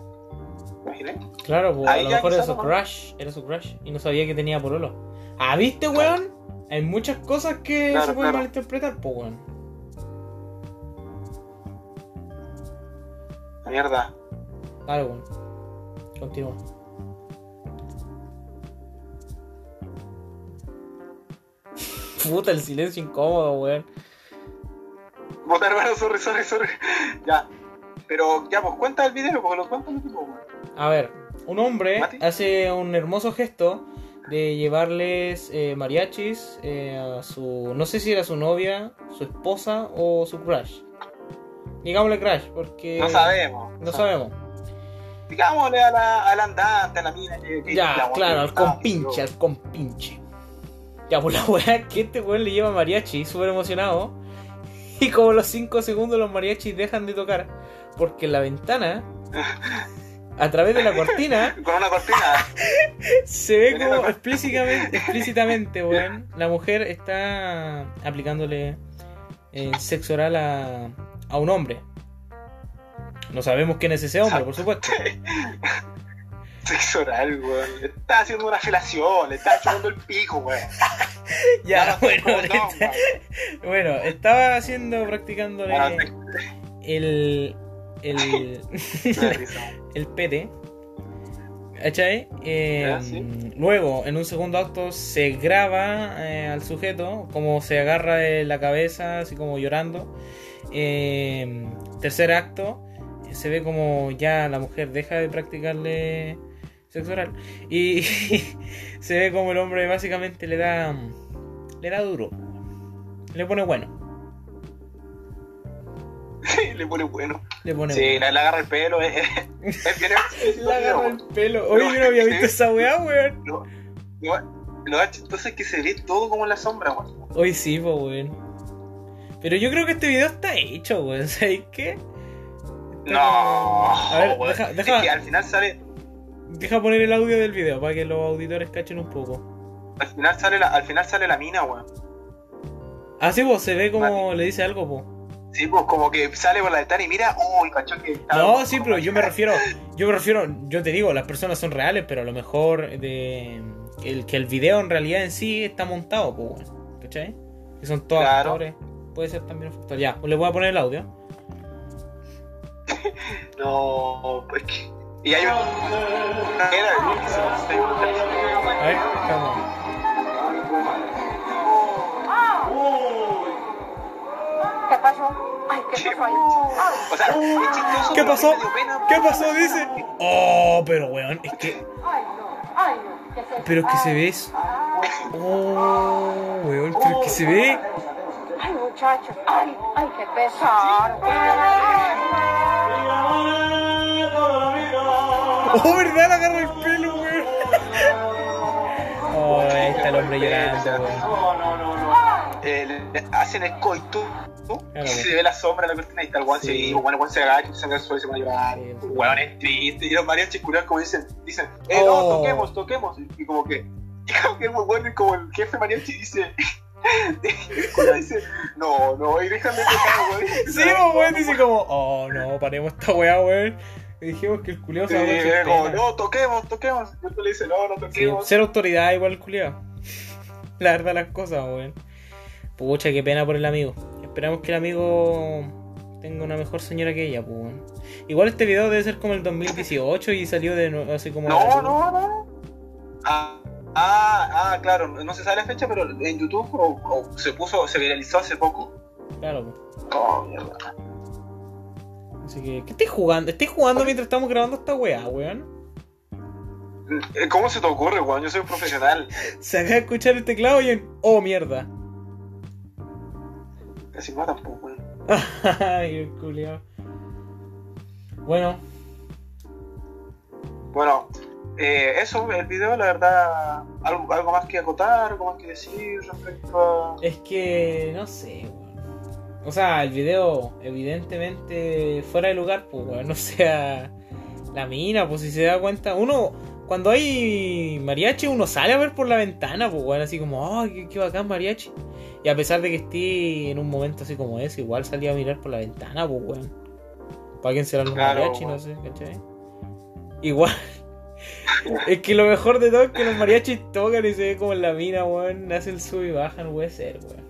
Imaginé. claro, pues, a lo mejor era su crush, era su crush y no sabía que tenía pololo. Ah, ¿viste, weón? Hay muchas cosas que Claro, se pueden claro. malinterpretar, pues, weón. Mierda. Dale, weón. Continúa. Puta, el silencio incómodo, weón. Botar, hermano, sorry, sorry, sorry. Ya. Pero ya, pues cuenta el video, porque lo cuenta el tipo, weón. A ver, un hombre Mati. hace un hermoso gesto de llevarles eh, mariachis eh, a su. No sé si era su novia, su esposa o su crush. Digámosle crush, porque. No sabemos. No sabemos. Digámosle a la, al andante, a la mina que. que- Ya, la- claro, al compinche, al compinche. Ya, pues la *laughs* weá que este weón le lleva mariachi, súper emocionado. Y como los 5 segundos los mariachis dejan de tocar, porque en la ventana, *laughs* a través de la cortina, *laughs* Con una cortina. se ve como explícitamente, explícitamente, weón, la mujer está aplicándole eh, sexo oral a, a un hombre. No sabemos quién es ese hombre, por supuesto. Sexo oral, weón. Le está haciendo una felación, le está chupando el pico, weón. *laughs* Ya, bueno, está- bueno, estaba haciendo, practicándole Ah, el, el, *laughs* el pete. ¿Cachai? Eh, sí. Luego, en un segundo acto, se graba eh, al sujeto como se agarra de la cabeza, así como llorando. Eh, tercer acto, se ve como ya la mujer deja de practicarle sexo oral. Y *laughs* se ve como el hombre básicamente le da, le da duro. Le pone bueno. *laughs* le pone bueno. Le pone Sí, bueno. le, agarra el pelo, *laughs* bien Le agarra el pelo. Oye, yo no había visto esa weá, weón. Lo, lo, lo más chistoso es que se ve todo como en la sombra, weón. Hoy sí, pues, weón. Pero yo creo que este video está hecho, weón. ¿Sabes qué? No, A ver, weón. deja- Es que al final sale, Deja poner el audio del video para que los auditores cachen un poco. al final sale la, al final sale la mina, weón. Ah, sí, pues se ve como le dice algo, pues. Sí, pues como que sale por la ventana y mira, oh, el cachón que está. No, sí, pero yo me refiero, *laughs* yo me refiero, yo te digo, las personas son reales, pero a lo mejor de el que el video en realidad en sí está montado, pues, weón. ¿Cachai? Que son todos Claro. actores. Puede ser también un factor. Ya, pues le voy a poner el audio. *laughs* No, pues que. Y hay un. Era el que se. ¿Qué pasó? Ay, ¿qué pasó ahí? O sea, es chistoso. ¿Qué pasó? ¿Qué pasó? Dice. Oh, pero weón, es que. ay, no, ay, no. ¿Qué es eso? Pero es que se ve eso. Oh, weón, pero es que se ve. Ay, muchachos, ay, ay, qué pesar. Oh, verdad, le agarra el pelo, weón. Oh, ahí está el hombre llorando, weón. Eh, le- hacen el coito. ¿no? Claro, y weón. se ve la sombra de la cortina y tal guan Sí. se y bueno, Juan se agacha, se agacha y se pone a llorar. Sí, sí. Weón es triste. Y los mariachis curados como dicen, dicen, eh, no, Oh. toquemos, toquemos. Y, *laughs* y como que, y como que es muy bueno y como el jefe mariachi dice, *laughs* el no, no, y déjame tocar, weón. Sí, pues, weón, dice como, oh, no, paremos esta weá, weón. Dijimos que el culiao Sí, se va a es como, no, toquemos, toquemos. Y otro le dice, no, no Sí, toquemos. ser autoridad igual el culiao. *laughs* La verdad las cosas, weón. Pucha, qué pena por el amigo. esperamos que el amigo tenga una mejor señora que ella, pues. Igual este video debe ser como el 2018 y salió de nuevo, así como... No, no, no. Ah, ah, ah, claro, no se sabe la fecha, pero en YouTube o- o se puso, se viralizó hace poco. Claro, pues. Oh, mierda. Así que, ¿qué estáis jugando? ¿Estáis jugando mientras estamos grabando esta weá, weón? Eh, ¿Cómo se te ocurre, weón? Yo soy un profesional. *laughs* Se acaba de escuchar el teclado y en... ¡Oh, mierda! Casi no tampoco, weón. *laughs* Ay, el culiao. Bueno, Bueno, eh, eso, el video, la verdad, algo, algo más que acotar, algo más que decir respecto a... es que... no sé, weón. O sea, el video, evidentemente, fuera de lugar, pues, weón. *laughs* O sea, la mina, pues si se da cuenta, uno... Cuando hay mariachi, uno sale a ver por la ventana, pues, weón, así como, ¡ay, qué, qué bacán mariachi! Y a pesar de que esté en un momento así como ese, igual salía a mirar por la ventana, pues, weón. ¿Para quién serán los Claro, mariachi? No sé, ¿cachai? Igual. *laughs* es que lo mejor de todo es que los mariachis tocan y se ve como en la mina, weón. Hace el sub y baja, no puede ser, weón.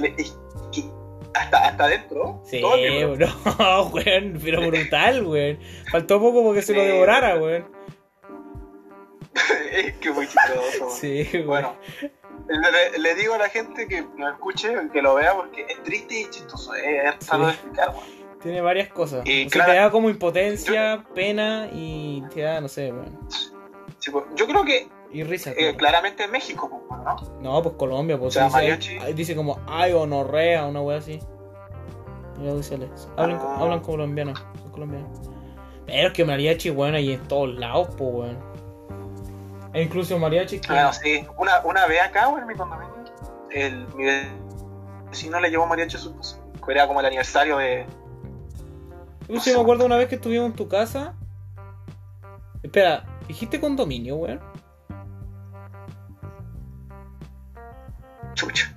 Que, y que hasta, hasta adentro. Sí, todo el *laughs* weón, pero brutal, weón. Faltó poco porque se lo Sí. devorara, weón. *laughs* es que muy chistoso. Sí, weón. Bueno, le, le digo a la gente que lo escuche, que lo vea, porque es triste y chistoso. Es raro de explicar, weón. Tiene varias cosas. Y O sea, claro- te da como impotencia, pena y te da, no sé, weón. Sí, pues, yo creo que Y risa. eh, claramente en México, pues, bueno, ¿no? No, pues Colombia, pues O sea, dice, mariachi. ahí dice como ay honorrea, una wea así. Mira, dice Alex. Hablan, Ah. hablan colombiano, son colombianos. Pero es que mariachi, weón, ahí en todos lados, pues weón. E incluso mariachi que. Bueno, sí. Una, una vez acá, weón, en mi condominio, el, mi vecino le llevó mariachi a su. Era como el aniversario de. Yo sí me acuerdo una vez que estuvimos en tu casa. Espera, ¿dijiste condominio, weón? Chucha.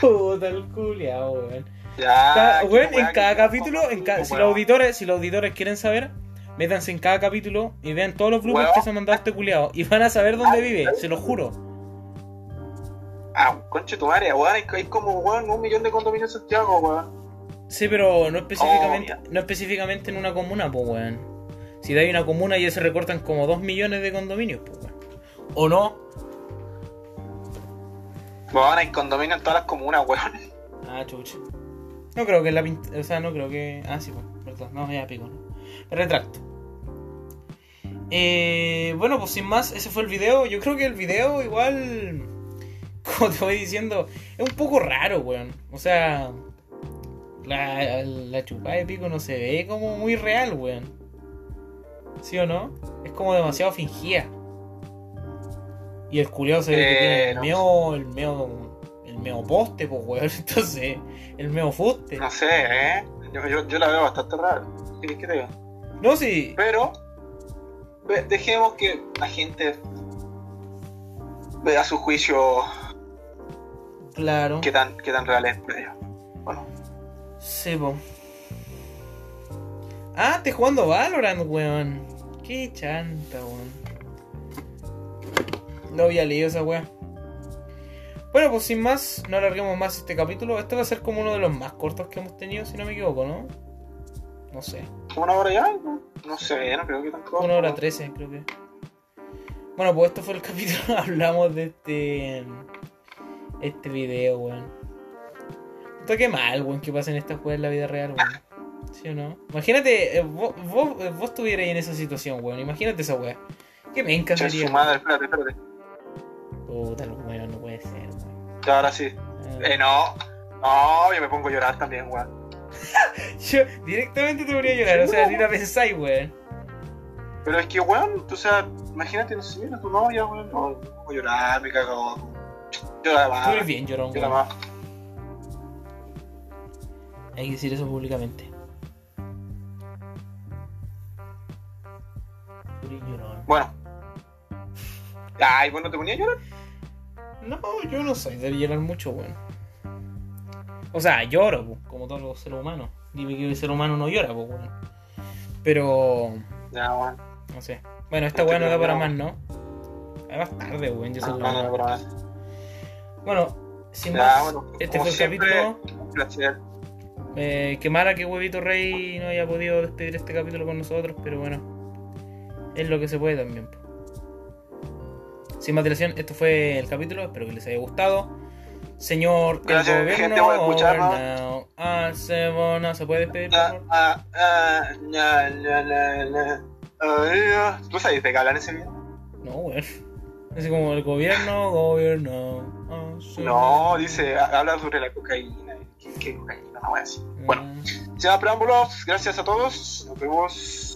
Puta el culiao, weón. Ya. Cada- weón, en cada capítulo, en ca- weón. si los auditores, si los auditores quieren saber, métanse en cada capítulo y vean todos los Weón. que se ha mandado este culiao. Y van a saber dónde vive, se lo juro. Ah, conche tu madre, weón. Hay, hay como, weón, un millón de condominios en Santiago, weón. Sí, pero no específicamente, Oh, no específicamente en una comuna, pues weón. Si ahí una comuna ya se recortan como 2 millones de condominios, pues weón. ¿O no? Weón, hay condominios en todas las comunas, weón. Ah, chucha. No creo que la pint- O sea, no creo que. Ah, sí, pues, verdad. No, ya pico. ¿no? Retracto. Eh, bueno, pues sin más, ese fue el video. Yo creo que el video, igual. *laughs* Como te voy diciendo, es un poco raro, weón. O sea. La, la chupada de pico no se ve como muy real, weón. ¿Sí o no? Es como demasiado fingida. Y el culiao se ve que Eh, tiene el no meo, el meo, el meo poste, pues weón. *laughs* Entonces, el meo fuste. No sé, eh. Yo, yo, yo la veo bastante rara. ¿Qué que te diga? No, sí. Pero dejemos que la gente vea su juicio Claro. qué tan, qué tan real es. Bueno, Sí, po. Ah, te jugando Valorant, weón. Qué chanta, weón. No había leído esa weón. Bueno, pues sin más, no alarguemos más este capítulo. Este va a ser como uno de los más cortos que hemos tenido, si no me equivoco, ¿no? No sé. ¿una hora ya? No, sé, no creo que tan corto. Una hora trece, creo que. Bueno, pues esto fue el *laughs* capítulo. Hablamos de este. Este video, weón. Puta qué mal, weón, que pasen estas weas en la vida real, weón. ¿Sí o no? Imagínate, eh, vos, vos, eh, vos estuvierais en esa situación, weón. Imagínate esa wea. Qué me encantaría. su madre, espérate, espérate. Puta, weón, no puede ser, weón. Ahora sí. Ah. Eh, no. No, yo me pongo a llorar también, weón. *laughs* Yo directamente te podría llorar, o sea, ni la pensáis, weón. Pero es que, weón, tú, o sea, imagínate, no sé, viene tu novia, weón. No, me pongo a llorar, me cago. Llora Tú más. eres bien llorón, Llora weón. más. Hay que decir eso públicamente. Tú llorón. Bueno. Ay, bueno, ¿te ponía a llorar? No, yo no soy de llorar mucho, weón. O sea, lloro, po, como todos los seres humanos. Dime que el ser humano no llora, pues, weón. Pero, Ya, weón. no sé. Bueno, esta weá no da para más, ¿no? Es más tarde, weón. Yo No, soy no, no, pero nada. Bueno, sin Ya, más, bueno, este fue el siempre, capítulo. Un placer. Eh, qué mala que Huevito Rey no haya podido despedir este capítulo con nosotros, pero bueno, es lo que se puede también. Sin más dilación, esto fue el capítulo, espero que les haya gustado. Señor, el Gracias, gobierno, gente, por escucharnos. now hace bona- ¿se puede despedir, por Ah, ah, ah, ah. ¿Tú sabes de qué hablan ese video? No, weón. Así como el gobierno, gobierno. No, dice, ha- habla sobre la cocaína. ¿Qué, qué cocaína? No voy a decir. Bueno, más preámbulos, gracias a todos. Nos vemos.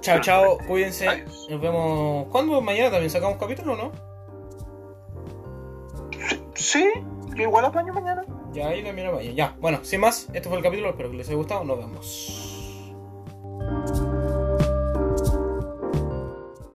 Chao, chao, cuídense. Adiós. Nos vemos. ¿Cuándo? ¿Mañana también sacamos capítulo o no? Sí, yo igual apaño mañana. Ya, ahí también vaya. Ya, bueno, sin más, este fue el capítulo. Espero que les haya gustado. Nos vemos.